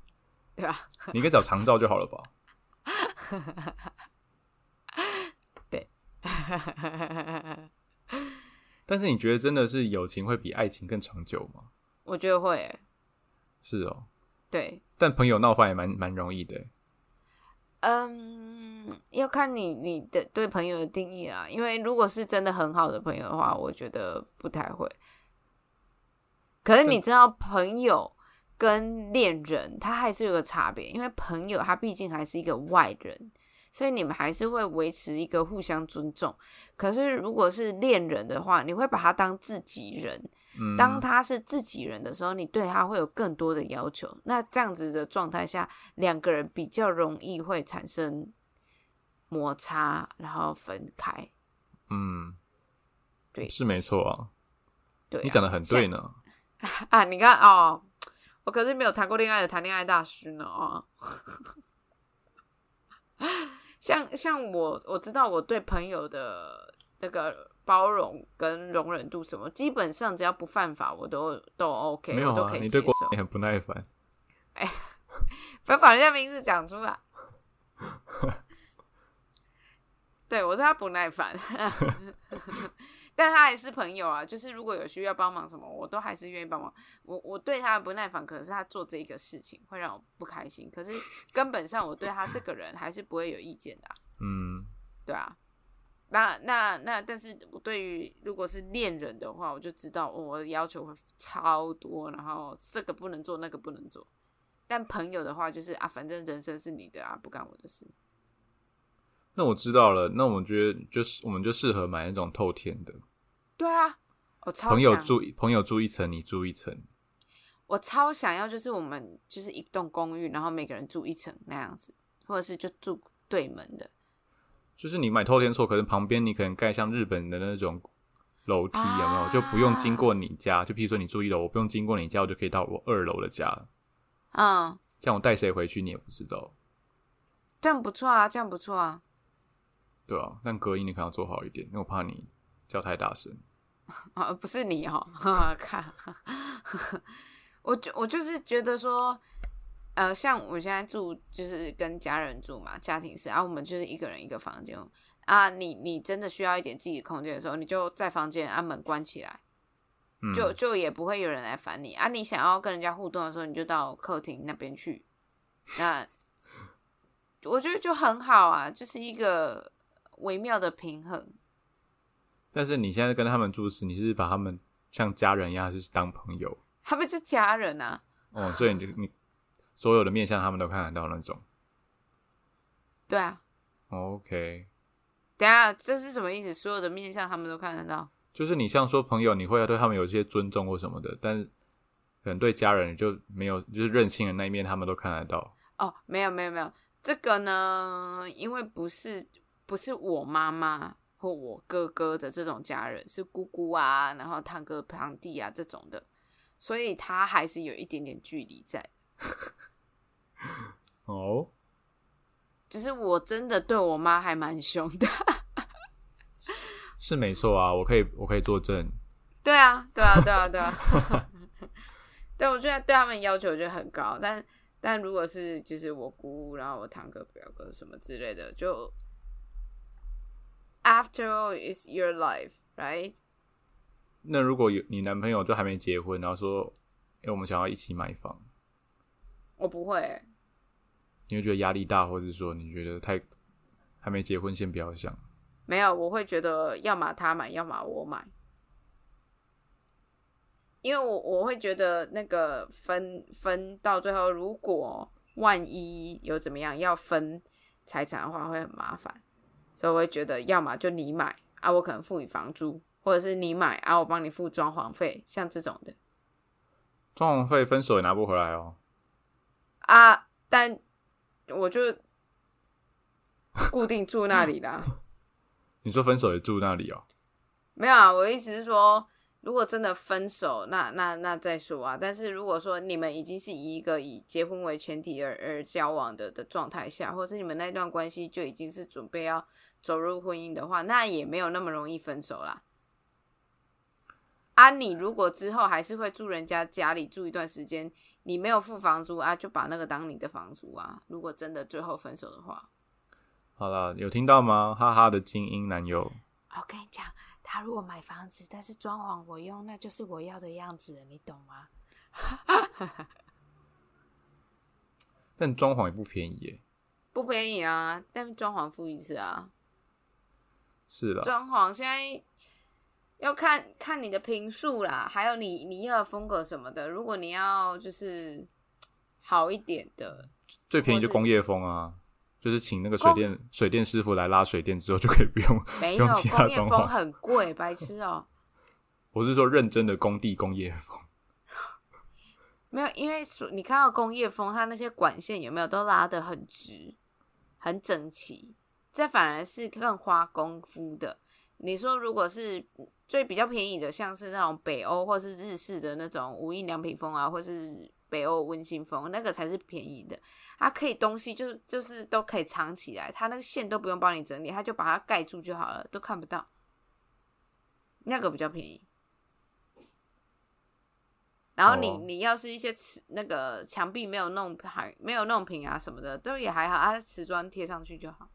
对吧？你可以找长照就好了吧？对。但是你觉得真的是友情会比爱情更长久吗？我觉得会，是哦。对，但朋友闹翻也蛮蛮容易的。嗯，要看你你的对朋友的定义啦。因为如果是真的很好的朋友的话，我觉得不太会。可是你知道，朋友跟恋人他还是有个差别，因为朋友他毕竟还是一个外人。所以你们还是会维持一个互相尊重。可是如果是恋人的话，你会把他当自己人。当他是自己人的时候，你对他会有更多的要求。那这样子的状态下，两个人比较容易会产生摩擦，然后分开。嗯，对，是没错啊。对，你讲的很对呢。啊，你看哦，我可是没有谈过恋爱的谈恋爱大师呢 啊。像像我我知道我对朋友的那个包容跟容忍度什么，基本上只要不犯法，我都都 OK，没有啊，你对你很不耐烦。哎，不要把人家名字讲出来。对我对他不耐烦。但他还是朋友啊，就是如果有需要帮忙什么，我都还是愿意帮忙。我我对他不耐烦，可是他做这一个事情会让我不开心。可是根本上我对他这个人还是不会有意见的。嗯，对啊。那那那，但是我对于如果是恋人的话，我就知道我的要求会超多，然后这个不能做，那个不能做。但朋友的话，就是啊，反正人生是你的啊，不干我的事。那我知道了，那我觉得就是我们就适合买那种透天的。对啊，我超朋友住朋友住一层，你住一层。我超想要，就是我们就是一栋公寓，然后每个人住一层那样子，或者是就住对门的。就是你买透天厝，可能旁边你可能盖像日本的那种楼梯，有没有？就不用经过你家。就譬如说你住一楼，我不用经过你家，我就可以到我二楼的家。嗯，这样我带谁回去你也不知道。这样不错啊，这样不错啊。对啊，但隔音你可能要做好一点，因为我怕你叫太大声。啊，不是你哦，看，我就我就是觉得说，呃，像我现在住就是跟家人住嘛，家庭式，然后我们就是一个人一个房间啊。你你真的需要一点自己的空间的时候，你就在房间把门关起来，就就也不会有人来烦你啊。你想要跟人家互动的时候，你就到客厅那边去。那我觉得就很好啊，就是一个微妙的平衡。但是你现在跟他们住时，你是把他们像家人一样，还是当朋友？他们就家人啊。哦，所以你你所有的面相他们都看得到那种。对啊。OK。等下，这是什么意思？所有的面相他们都看得到？就是你像说朋友，你会对他们有一些尊重或什么的，但是可能对家人就没有，就是任性的那一面，他们都看得到。哦，没有没有没有，这个呢，因为不是不是我妈妈或我哥哥的这种家人，是姑姑啊，然后堂哥堂弟啊这种的，所以他还是有一点点距离在。哦，就是我真的对我妈还蛮凶的。是没错啊，我可以我可以作证。对啊，对啊，对啊，对啊。对，我觉得对他们要求就很高，但但如果是就是我姑，然后我堂哥、表哥什么之类的，就 After all, it's your life, right？那如果有你男朋友就还没结婚，然后说，哎、我们想要一起买房，我不会欸、你会觉得压力大，或者说你觉得太还没结婚，先不要想。没有，我会觉得要么他买，要么我买，因为我我会觉得那个分分到最后，如果万一有怎么样要分财产的话，会很麻烦，所以我会觉得要么就你买啊，我可能付你房租，或者是你买啊，我帮你付装潢费，像这种的装潢费分手也拿不回来哦。啊，但我就固定住那里啦。你说分手也住那里哦？没有啊，我的意思是说，如果真的分手，那那那再说啊。但是如果说你们已经是以一个以结婚为前提而而交往的的状态下，或是你们那段关系就已经是准备要走入婚姻的话，那也没有那么容易分手啦。啊，你如果之后还是会住人家家里住一段时间，你没有付房租啊，就把那个当你的房租啊。如果真的最后分手的话，好了，有听到吗？哈哈的精英男友，我跟你讲，他如果买房子，但是装潢我用，那就是我要的样子了，你懂吗？但装潢也不便宜耶。不便宜啊，但装潢付一次啊。是了，装潢现在要看看你的平数啦，还有你你要的风格什么的。如果你要就是好一点的，最便宜就工业风啊，就是请那个水电水电师傅来拉水电之后就可以不用。没有用其他工业风很贵，白痴哦、我是说认真的工地工业风。没有，因为所你看到工业风，它那些管线有没有都拉的很直、很整齐，这反而是更花功夫的。你说如果是最比较便宜的，像是那种北欧或是日式的那种无印良品风啊，或是北欧温馨风，那个才是便宜的。它可以东西就就是都可以藏起来，它那个线都不用帮你整理，它就把它盖住就好了，都看不到。那个比较便宜。然后你、哦你要是一些瓷那个墙壁没有弄还没有弄平啊什么的，都也还好啊，瓷砖贴上去就好。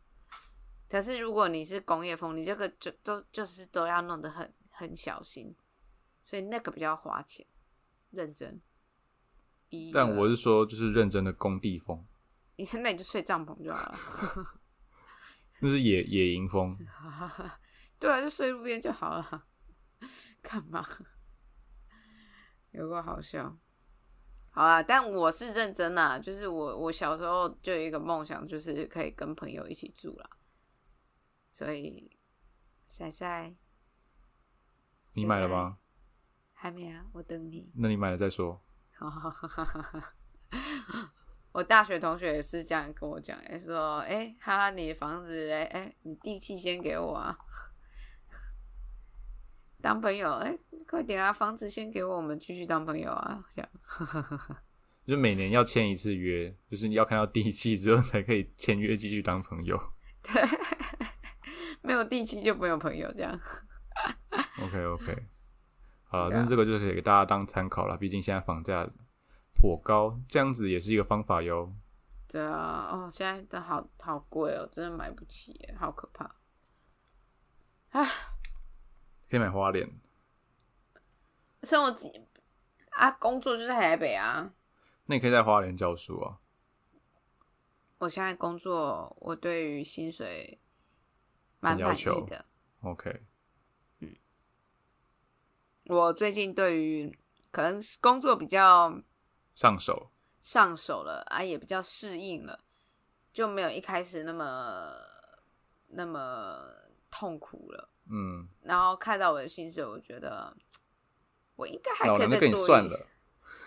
可是如果你是工业风，你这个就都就是都要弄得很很小心，所以那个比较花钱，认真。但我是说，就是认真的工地风，你现在你就睡帐篷就好了，那是野野营风。对啊，就睡路边就好了，干嘛？有个好笑。好啦，但我是认真啦，就是我我小时候就有一个梦想，就是可以跟朋友一起住啦。所以，仔仔你买了吗？还没啊，我等你。那你买了再说。我大学同学也是这样跟我讲，哎，说，哎、哈哈，你的房子嘞，哎、你地契先给我啊，当朋友，哎、快点啊，房子先给我，我们继续当朋友啊，这样，就每年要签一次约，就是你要看到地契之后才可以签约继续当朋友。没有地契就没有朋友，这样，OK OK，好了，对啊那这个就是给大家当参考了，毕竟现在房价颇高，这样子也是一个方法哟。对啊，哦，现在的好好贵哦，真的买不起，好可怕。可以买花莲，生活自己啊，工作就在台北啊，那你可以在花莲教书啊。我现在工作，我对于薪水蛮满意很要求的。OK，我最近对于可能是工作比较上手。上手了啊，也比较适应了，就没有一开始那么那么痛苦了。嗯，然后看到我的薪水，我觉得我应该还可以再做一算了。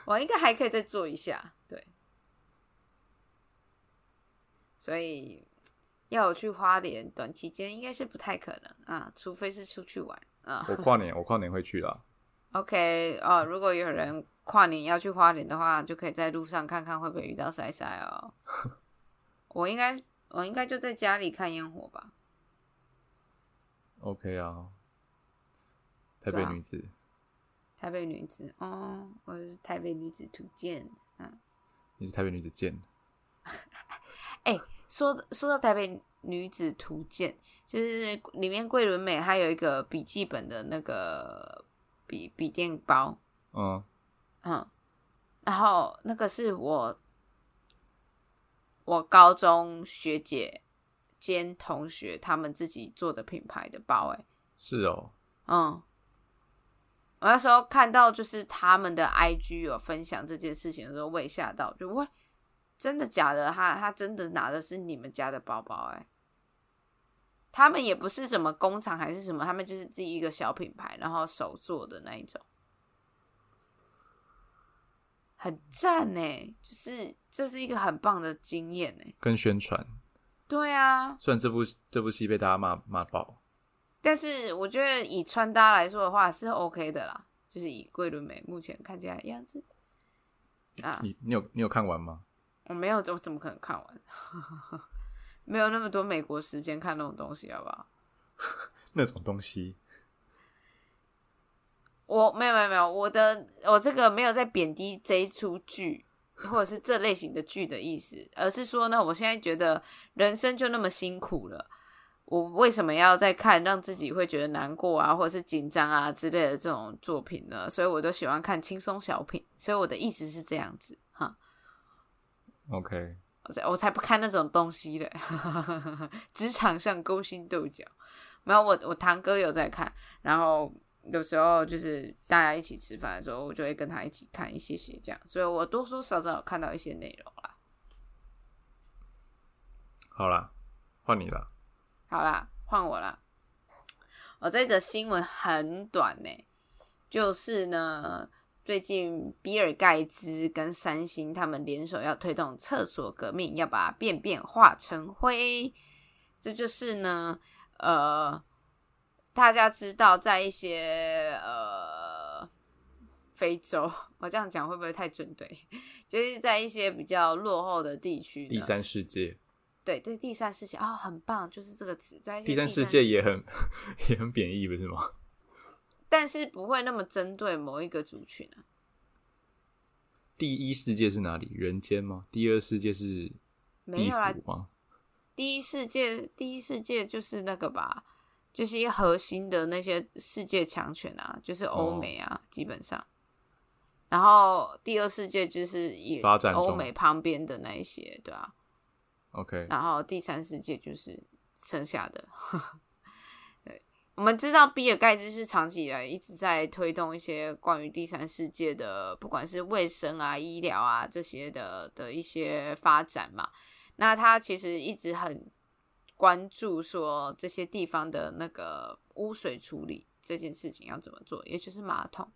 我应该还可以再做一下，对。所以要我去花莲，短期间应该是不太可能啊，除非是出去玩啊。我跨 年，我跨年会去啦。OK，哦，如果有人跨年要去花莲的话，就可以在路上看看会不会遇到塞塞哦。我应该，我应该就在家里看烟火吧。OK 啊，台北女子，台北女子，哦，我是台北女子图鉴。你是台北女子见。哎、说说到台北女子图鉴，就是里面桂纶镁她有一个笔记本的那个笔笔电包，嗯，嗯，然后那个是我我高中学姐兼同学他们自己做的品牌的包、哎，是哦。嗯，我那时候看到就是他们的 IG 有分享这件事情的时候，我也吓到，就喂，真的假的？他他真的拿的是你们家的包包、哎，他们也不是什么工厂还是什么，他们就是自己一个小品牌，然后手做的那一种，很赞呢，就是这是一个很棒的经验呢。跟宣传，对啊，虽然这部这部戏被大家骂骂爆，但是我觉得以穿搭来说的话是 OK 的啦，就是以桂纶镁目前看起来的样子啊，你你有你有看完吗？我没有，我怎么可能看完？没有那么多美国时间看那种东西，好不好？那种东西，我没有没有没有，我的我这个没有在贬低这一出剧或者是这类型的剧的意思，而是说呢，我现在觉得人生就那么辛苦了，我为什么要再看让自己会觉得难过啊，或者是紧张啊之类的这种作品呢？所以我都喜欢看轻松小品，所以我的意思是这样子哈，OK，我才我才不看那种东西嘞，职场上勾心斗角。没有，我我堂哥有在看，然后有时候就是大家一起吃饭的时候，我就会跟他一起看一些些这样，所以我多多少少有看到一些内容啦。好啦，换你了。好啦，换我啦。我这则新闻很短呢，就是呢，最近比尔盖茨跟三星他们联手要推动厕所革命，要把便便化成灰。这就是呢，呃，大家知道，在一些呃非洲，我这样讲会不会太针对？就是在一些比较落后的地区，第三世界，对，这是第三世界哦，很棒，就是这个词，在第三世界也很 也很贬义，不是吗？但是不会那么针对某一个族群啊。第一世界是哪里？人间吗？第二世界是地没有啦，府吗？第一世界，第一世界就是那个吧，就是一核心的那些世界强权啊，就是欧美啊，基本上。然后第二世界就是以发展欧美旁边的那一些，对啊。OK，然后第三世界就是剩下的。对，我们知道比尔盖茨是长期以来一直在推动一些关于第三世界的，不管是卫生啊、医疗啊这些的的一些发展嘛。那他其实一直很关注说这些地方的那个污水处理这件事情要怎么做，也就是马桶。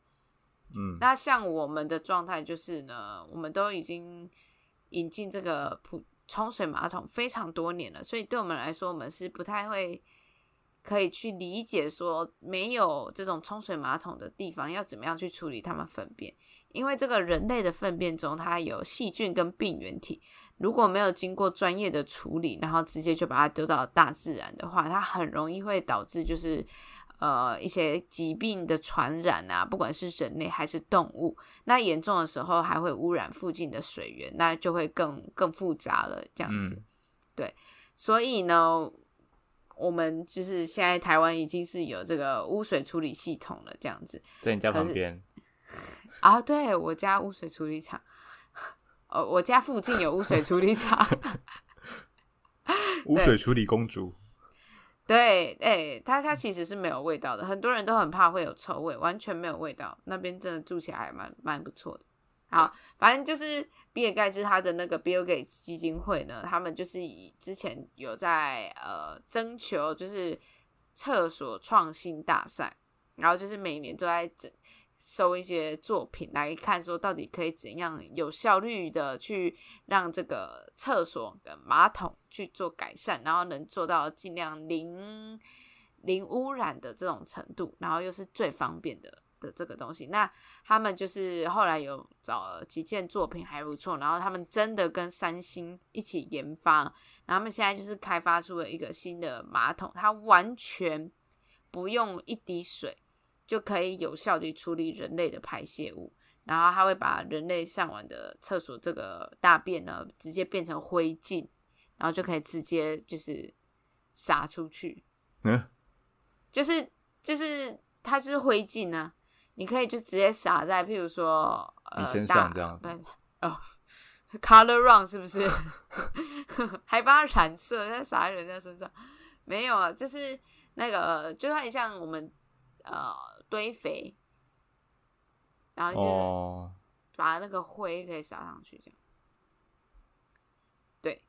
嗯，那像我们的状态就是呢，我们都已经引进这个普冲水马桶非常多年了，所以对我们来说，我们是不太会可以去理解说没有这种冲水马桶的地方要怎么样去处理它们粪便，因为这个人类的粪便中它有细菌跟病原体，如果没有经过专业的处理，然后直接就把它丢到大自然的话，它很容易会导致就是。呃，一些疾病的传染啊，不管是人类还是动物，那严重的时候还会污染附近的水源，那就会更更复杂了。这样子，嗯对，所以呢，我们就是现在台湾已经是有这个污水处理系统了，这样子在你家旁边，啊。对我家污水处理厂，呃，我家附近有污水处理厂，污水处理公主。对，哎，它它其实是没有味道的，很多人都很怕会有臭味，完全没有味道。那边真的住起来还蛮蛮不错的。好，反正就是比尔盖茨他的那个 Bill Gates 基金会呢，他们就是以之前有在呃征求，就是厕所创新大赛，然后就是每年都在整。收一些作品来看，说到底可以怎样有效率的去让这个厕所的马桶去做改善，然后能做到尽量零零污染的这种程度，然后又是最方便的的这个东西。那他们就是后来有找了几件作品还不错，然后他们真的跟三星一起研发，然后他们现在就是开发出了一个新的马桶，它完全不用一滴水。就可以有效地处理人类的排泄物，然后它会把人类上完的厕所这个大便呢，直接变成灰烬，然后就可以直接就是撒出去。嗯，就是就是它就是灰烬呢，你可以就直接撒在，譬如说你身上这样。哦，color run 是不是？还帮它染色，再撒在人家身上？没有啊，就是那个，就很像我们呃。堆肥，然后就把那个灰可以撒上去，这样。对，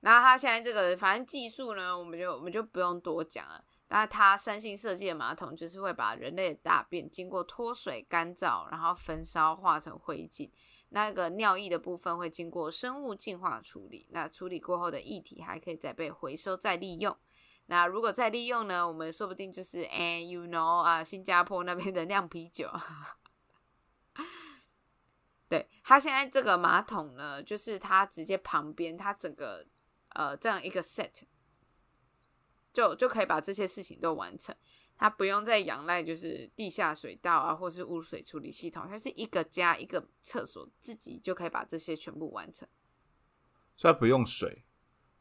然后他现在这个反正技术呢，我们就我们就不用多讲了。那它三星设计的马桶就是会把人类的大便经过脱水、干燥，然后焚烧化成灰烬。那个尿液的部分会经过生物净化处理，那处理过后的液体还可以再被回收再利用。那如果再利用呢？我们说不定就是哎，you know 啊，新加坡那边的酿啤酒。对，它现在这个马桶呢，就是它直接旁边，它整个呃这样一个 set，就就可以把这些事情都完成。它不用再仰赖就是地下水道啊，或是污水处理系统，它是一个家一个厕所，自己就可以把这些全部完成。所以它不用水。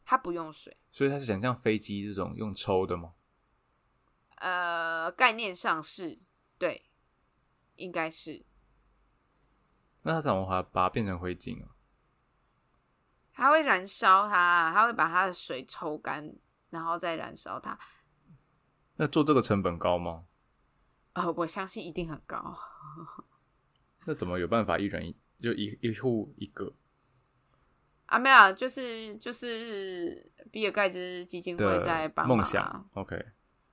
它不用水，所以它是想像飞机这种用抽的吗？呃，概念上是对，应该是。那它怎么把把它变成灰烬啊？它会燃烧它，它会把它的水抽干，然后再燃烧它。那做这个成本高吗？呃，我相信一定很高。那怎么有办法一人一就一一户一个？啊，没有，就是就是比尔盖茨基金会在帮忙啊。OK，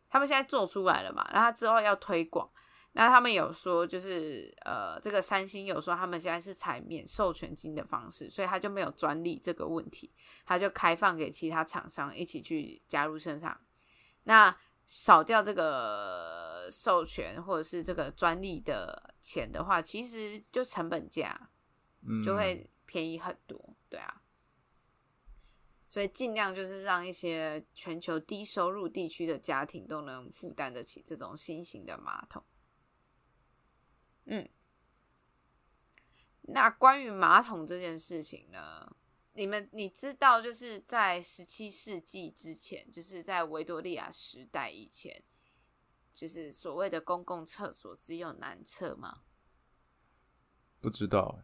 他们现在做出来了嘛，然后之后要推广。那他们有说，就是呃，这个三星有说，他们现在是采免授权金的方式，所以他就没有专利这个问题，他就开放给其他厂商一起去加入生产。那少掉这个授权或者是这个专利的钱的话，其实就成本价就会便宜很多，对啊。所以尽量就是让一些全球低收入地区的家庭都能负担得起这种新型的马桶。嗯，那关于马桶这件事情呢，你们你知道就是在十七世纪之前，就是在维多利亚时代以前，就是所谓的公共厕所只有男厕吗？不知道。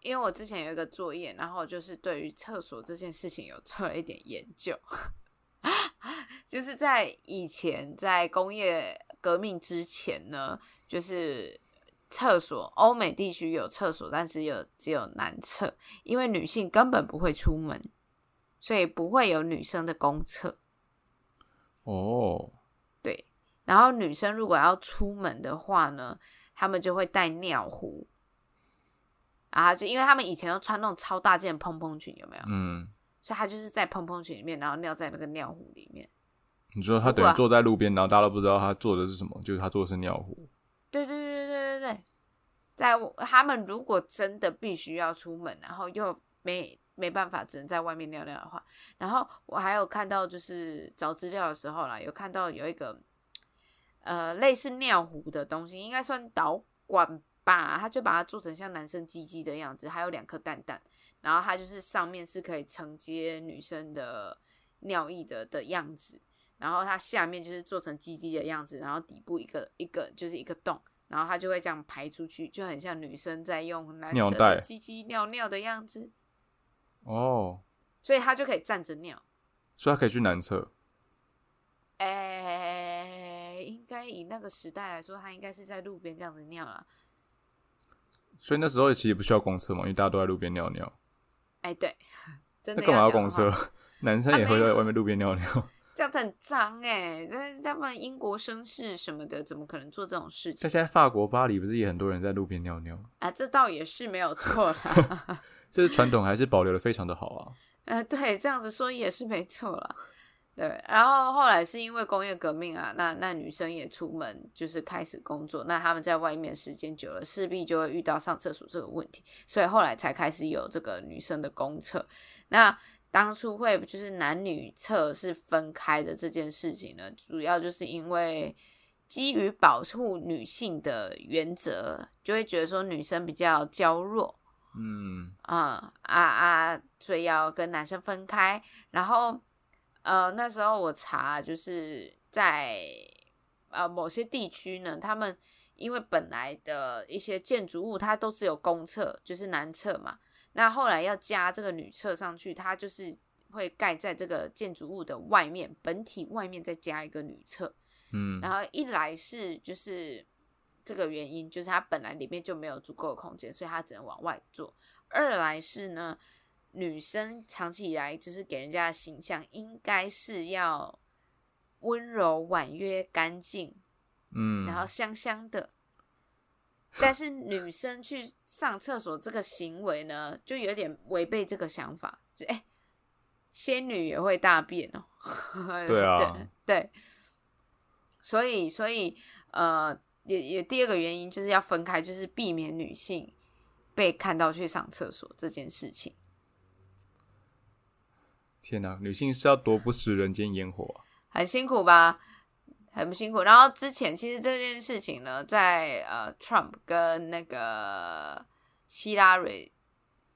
因为我之前有一个作业，然后就是对于厕所这件事情有做了一点研究，就是在以前在工业革命之前呢，就是厕所欧美地区有厕所，但是有只有男厕，因为女性根本不会出门，所以不会有女生的公厕。哦，对，然后女生如果要出门的话呢，他们就会带尿壶。啊，就因为他们以前都穿那种超大件蓬蓬裙，有没有？嗯，所以他就是在蓬蓬裙里面，然后尿在那个尿壶里面。你说他等于坐在路边，然后大家都不知道他做的是什么，就是他做的是尿壶。对对对对对对在他们如果真的必须要出门，然后又没没办法，只能在外面尿尿的话，然后我还有看到，就是找资料的时候啦，有看到有一个呃类似尿壶的东西，应该算导管。吧他就把它做成像男生鸡鸡的样子，还有两颗蛋蛋，然后它就是上面是可以承接女生的尿液的的样子，然后它下面就是做成鸡鸡的样子，然后底部一个一个就是一个洞，然后它就会这样排出去，就很像女生在用男生的鸡鸡尿尿的样子。哦，所以它就可以站着尿。所以它可以去男厕。哎、应该以那个时代来说，他应该是在路边这样子尿了。所以那时候其实不需要公厕嘛，因为大家都在路边尿尿。哎、对，真的那干嘛要公厕？？男生也会在外面路边尿尿。这样很脏哎、但是他们英国绅士什么的，怎么可能做这种事情像现在法国巴黎不是也很多人在路边尿尿？啊？这倒也是没有 错啦。这是传统还是保留的非常的好啊。呃，对，这样子说也是没错啦。对，然后后来是因为工业革命啊，那那女生也出门就是开始工作，那他们在外面时间久了，势必就会遇到上厕所这个问题，所以后来才开始有这个女生的公厕。那当初会就是男女厕是分开的这件事情呢，主要就是因为基于保护女性的原则，就会觉得说女生比较娇弱，嗯，啊啊啊！所以要跟男生分开。然后呃，那时候我查就是在呃某些地区呢，他们因为本来的一些建筑物它都只有公厕，就是男厕嘛。那后来要加这个女厕上去，它就是会盖在这个建筑物的外面，本体外面再加一个女厕。嗯，然后一来是就是这个原因，就是它本来里面就没有足够的空间，所以它只能往外做；二来是呢，女生长期以来就是给人家的形象应该是要温柔、婉约、干净，嗯，然后香香的。但是女生去上厕所这个行为呢，就有点违背这个想法。就哎、仙女也会大便哦。对啊对对，所以所以呃，也也第二个原因就是要分开，就是避免女性被看到去上厕所这件事情。天哪、女性是要多不食人间烟火啊！很辛苦吧？很辛苦。然后之前其实这件事情呢，在呃，Trump 跟那个希拉蕊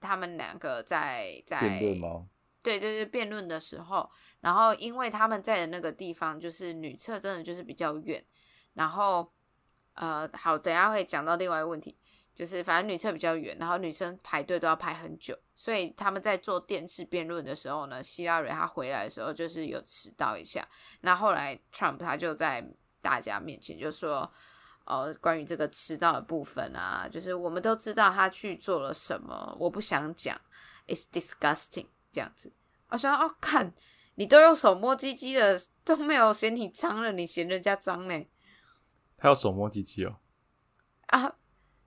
他们两个在在辩论吗？对对对，辩论的时候，然后因为他们在的那个地方就是女厕，真的就是比较远。然后呃，好，等一下会讲到另外一个问题，就是反正女厕比较远，然后女生排队都要排很久，所以他们在做电视辩论的时候呢，希拉蕊她回来的时候就是有迟到一下。那后来 Trump 他就在大家面前就说。哦，关于这个迟到的部分啊，就是我们都知道他去做了什么，我不想讲，it's disgusting 这样子。我想哦，看你都用手摸鸡鸡了，都没有嫌你脏了，你嫌人家脏呢？他要手摸鸡鸡哦，啊，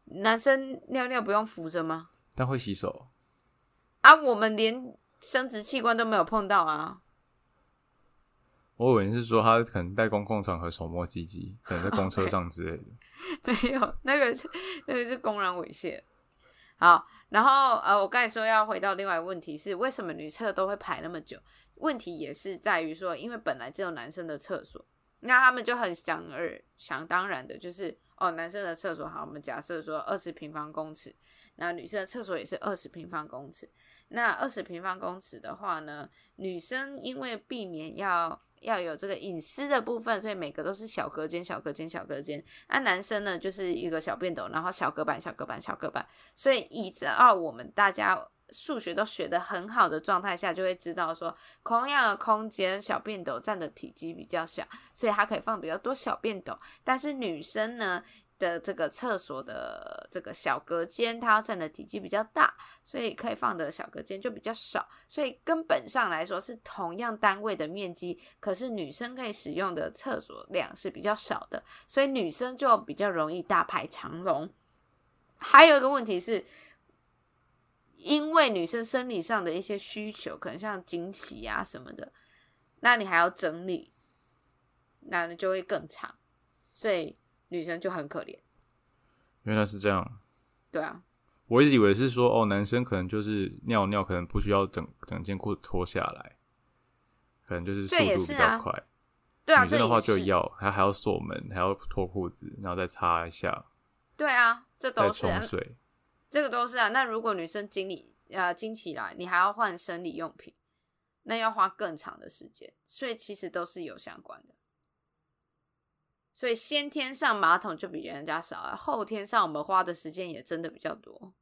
男生尿尿不用扶着吗？但会洗手。啊，我们连生殖器官都没有碰到啊。我以为是说他可能在公共场合手摸鸡鸡，可能在公车上之类的。没有，那个是那个是公然猥亵。好，然后呃，我刚才说要回到另外一个问题是，为什么女厕都会排那么久？问题也是在于说，因为本来只有男生的厕所，那他们就很想而想当然的，就是哦，男生的厕所好，我们假设说二十平方公尺，那女生的厕所也是二十平方公尺。那二十平方公尺的话呢，女生因为避免要要有这个隐私的部分，所以每个都是小隔间、小隔间、小隔间。那男生呢，就是一个小便斗，然后小隔板、小隔板、小隔板。所以依照我们大家数学都学得很好的状态下，就会知道说，同样的空间，小便斗占的体积比较小，所以它可以放比较多小便斗。但是女生呢？的这个厕所的这个小隔间，它要占的体积比较大，所以可以放的小隔间就比较少，所以根本上来说是同样单位的面积，可是女生可以使用的厕所量是比较少的，所以女生就比较容易大排长龙。还有一个问题是，因为女生生理上的一些需求，可能像经期啊什么的，那你还要整理，那就会更长，所以女生就很可怜。原来是这样，对啊，我一直以为是说哦，男生可能就是尿尿，可能不需要整整件裤子脱下来，可能就是速度比较快。对啊，女生的话就要，还还要锁门，还要脱裤子，然后再擦一下，对啊，这都是啊冲水。这个都是啊。那如果女生经理呃经起来，你还要换生理用品，那要花更长的时间，所以其实都是有相关的。所以先天上马桶就比人家少，后天上我们花的时间也真的比较多。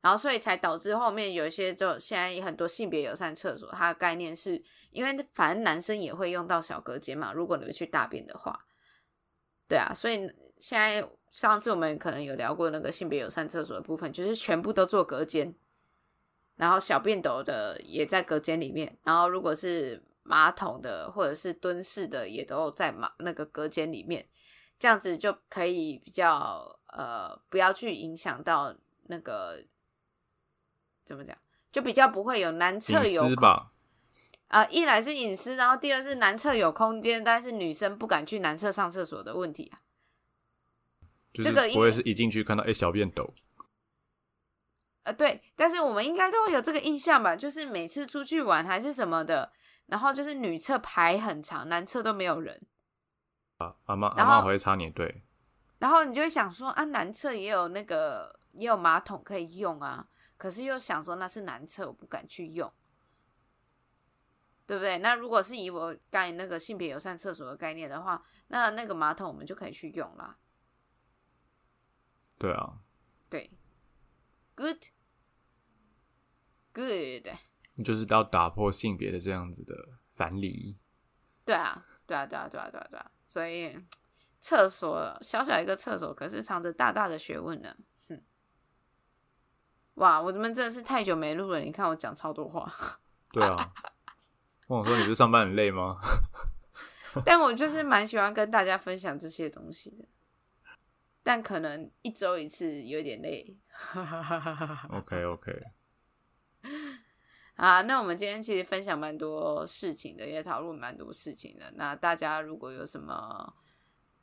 然后所以才导致后面有一些就现在很多性别友善厕所，它的概念是因为反正男生也会用到小隔间嘛，如果你们去大便的话，对啊，所以现在上次我们可能有聊过那个性别友善厕所的部分，就是全部都做隔间，然后小便斗的也在隔间里面，然后如果是马桶的或者是蹲式的也都在马那个隔间里面，这样子就可以比较呃不要去影响到那个怎么讲，就比较不会有男厕有隐私吧？啊、一来是隐私，然后第二是男厕有空间，但是女生不敢去男厕上厕所的问题啊。这个因不会是一进去看到哎、小便斗，呃，对，但是我们应该都会有这个印象吧，就是每次出去玩还是什么的，然后就是女厕排很长，男厕都没有人，阿妈阿妈会插你队，然后你就会想说啊，男厕也有那个也有马桶可以用啊，可是又想说那是男厕，我不敢去用，对不对？那如果是以我刚才那个性别友善厕所的概念的话，那那个马桶我们就可以去用啦。对啊，对，good，good，就是到打破性别的这样子的樊篱。对啊，对啊，对啊，对啊，对啊，对啊，所以厕所小小一个厕所，可是藏着大大的学问呢。哼，哇，我们真的是太久没录了，你看我讲超多话，对啊，问我说你不是上班很累吗？但我就是蛮喜欢跟大家分享这些东西的，但可能一周一次有点累。OK OK，啊，那我们今天其实分享蛮多事情的，也讨论蛮多事情的。那大家如果有什么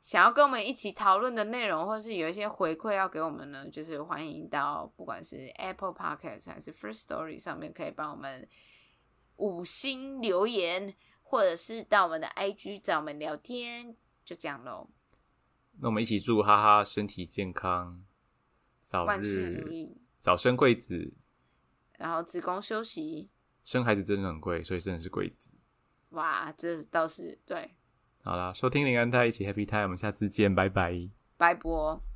想要跟我们一起讨论的内容，或是有一些回馈要给我们呢，就是欢迎到不管是 Apple Podcast 还是 First Story 上面，可以帮我们五星留言，或者是到我们的 IG 找我们聊天，就这样喽。那我们一起祝哈哈身体健康，早万事如日意，早生贵子。然后子宫休息，生孩子真的很贵，所以真的是贵子。哇，这倒是对，好啦，收听林安泰一起 Happy Time，我们下次见，拜拜。拜拜。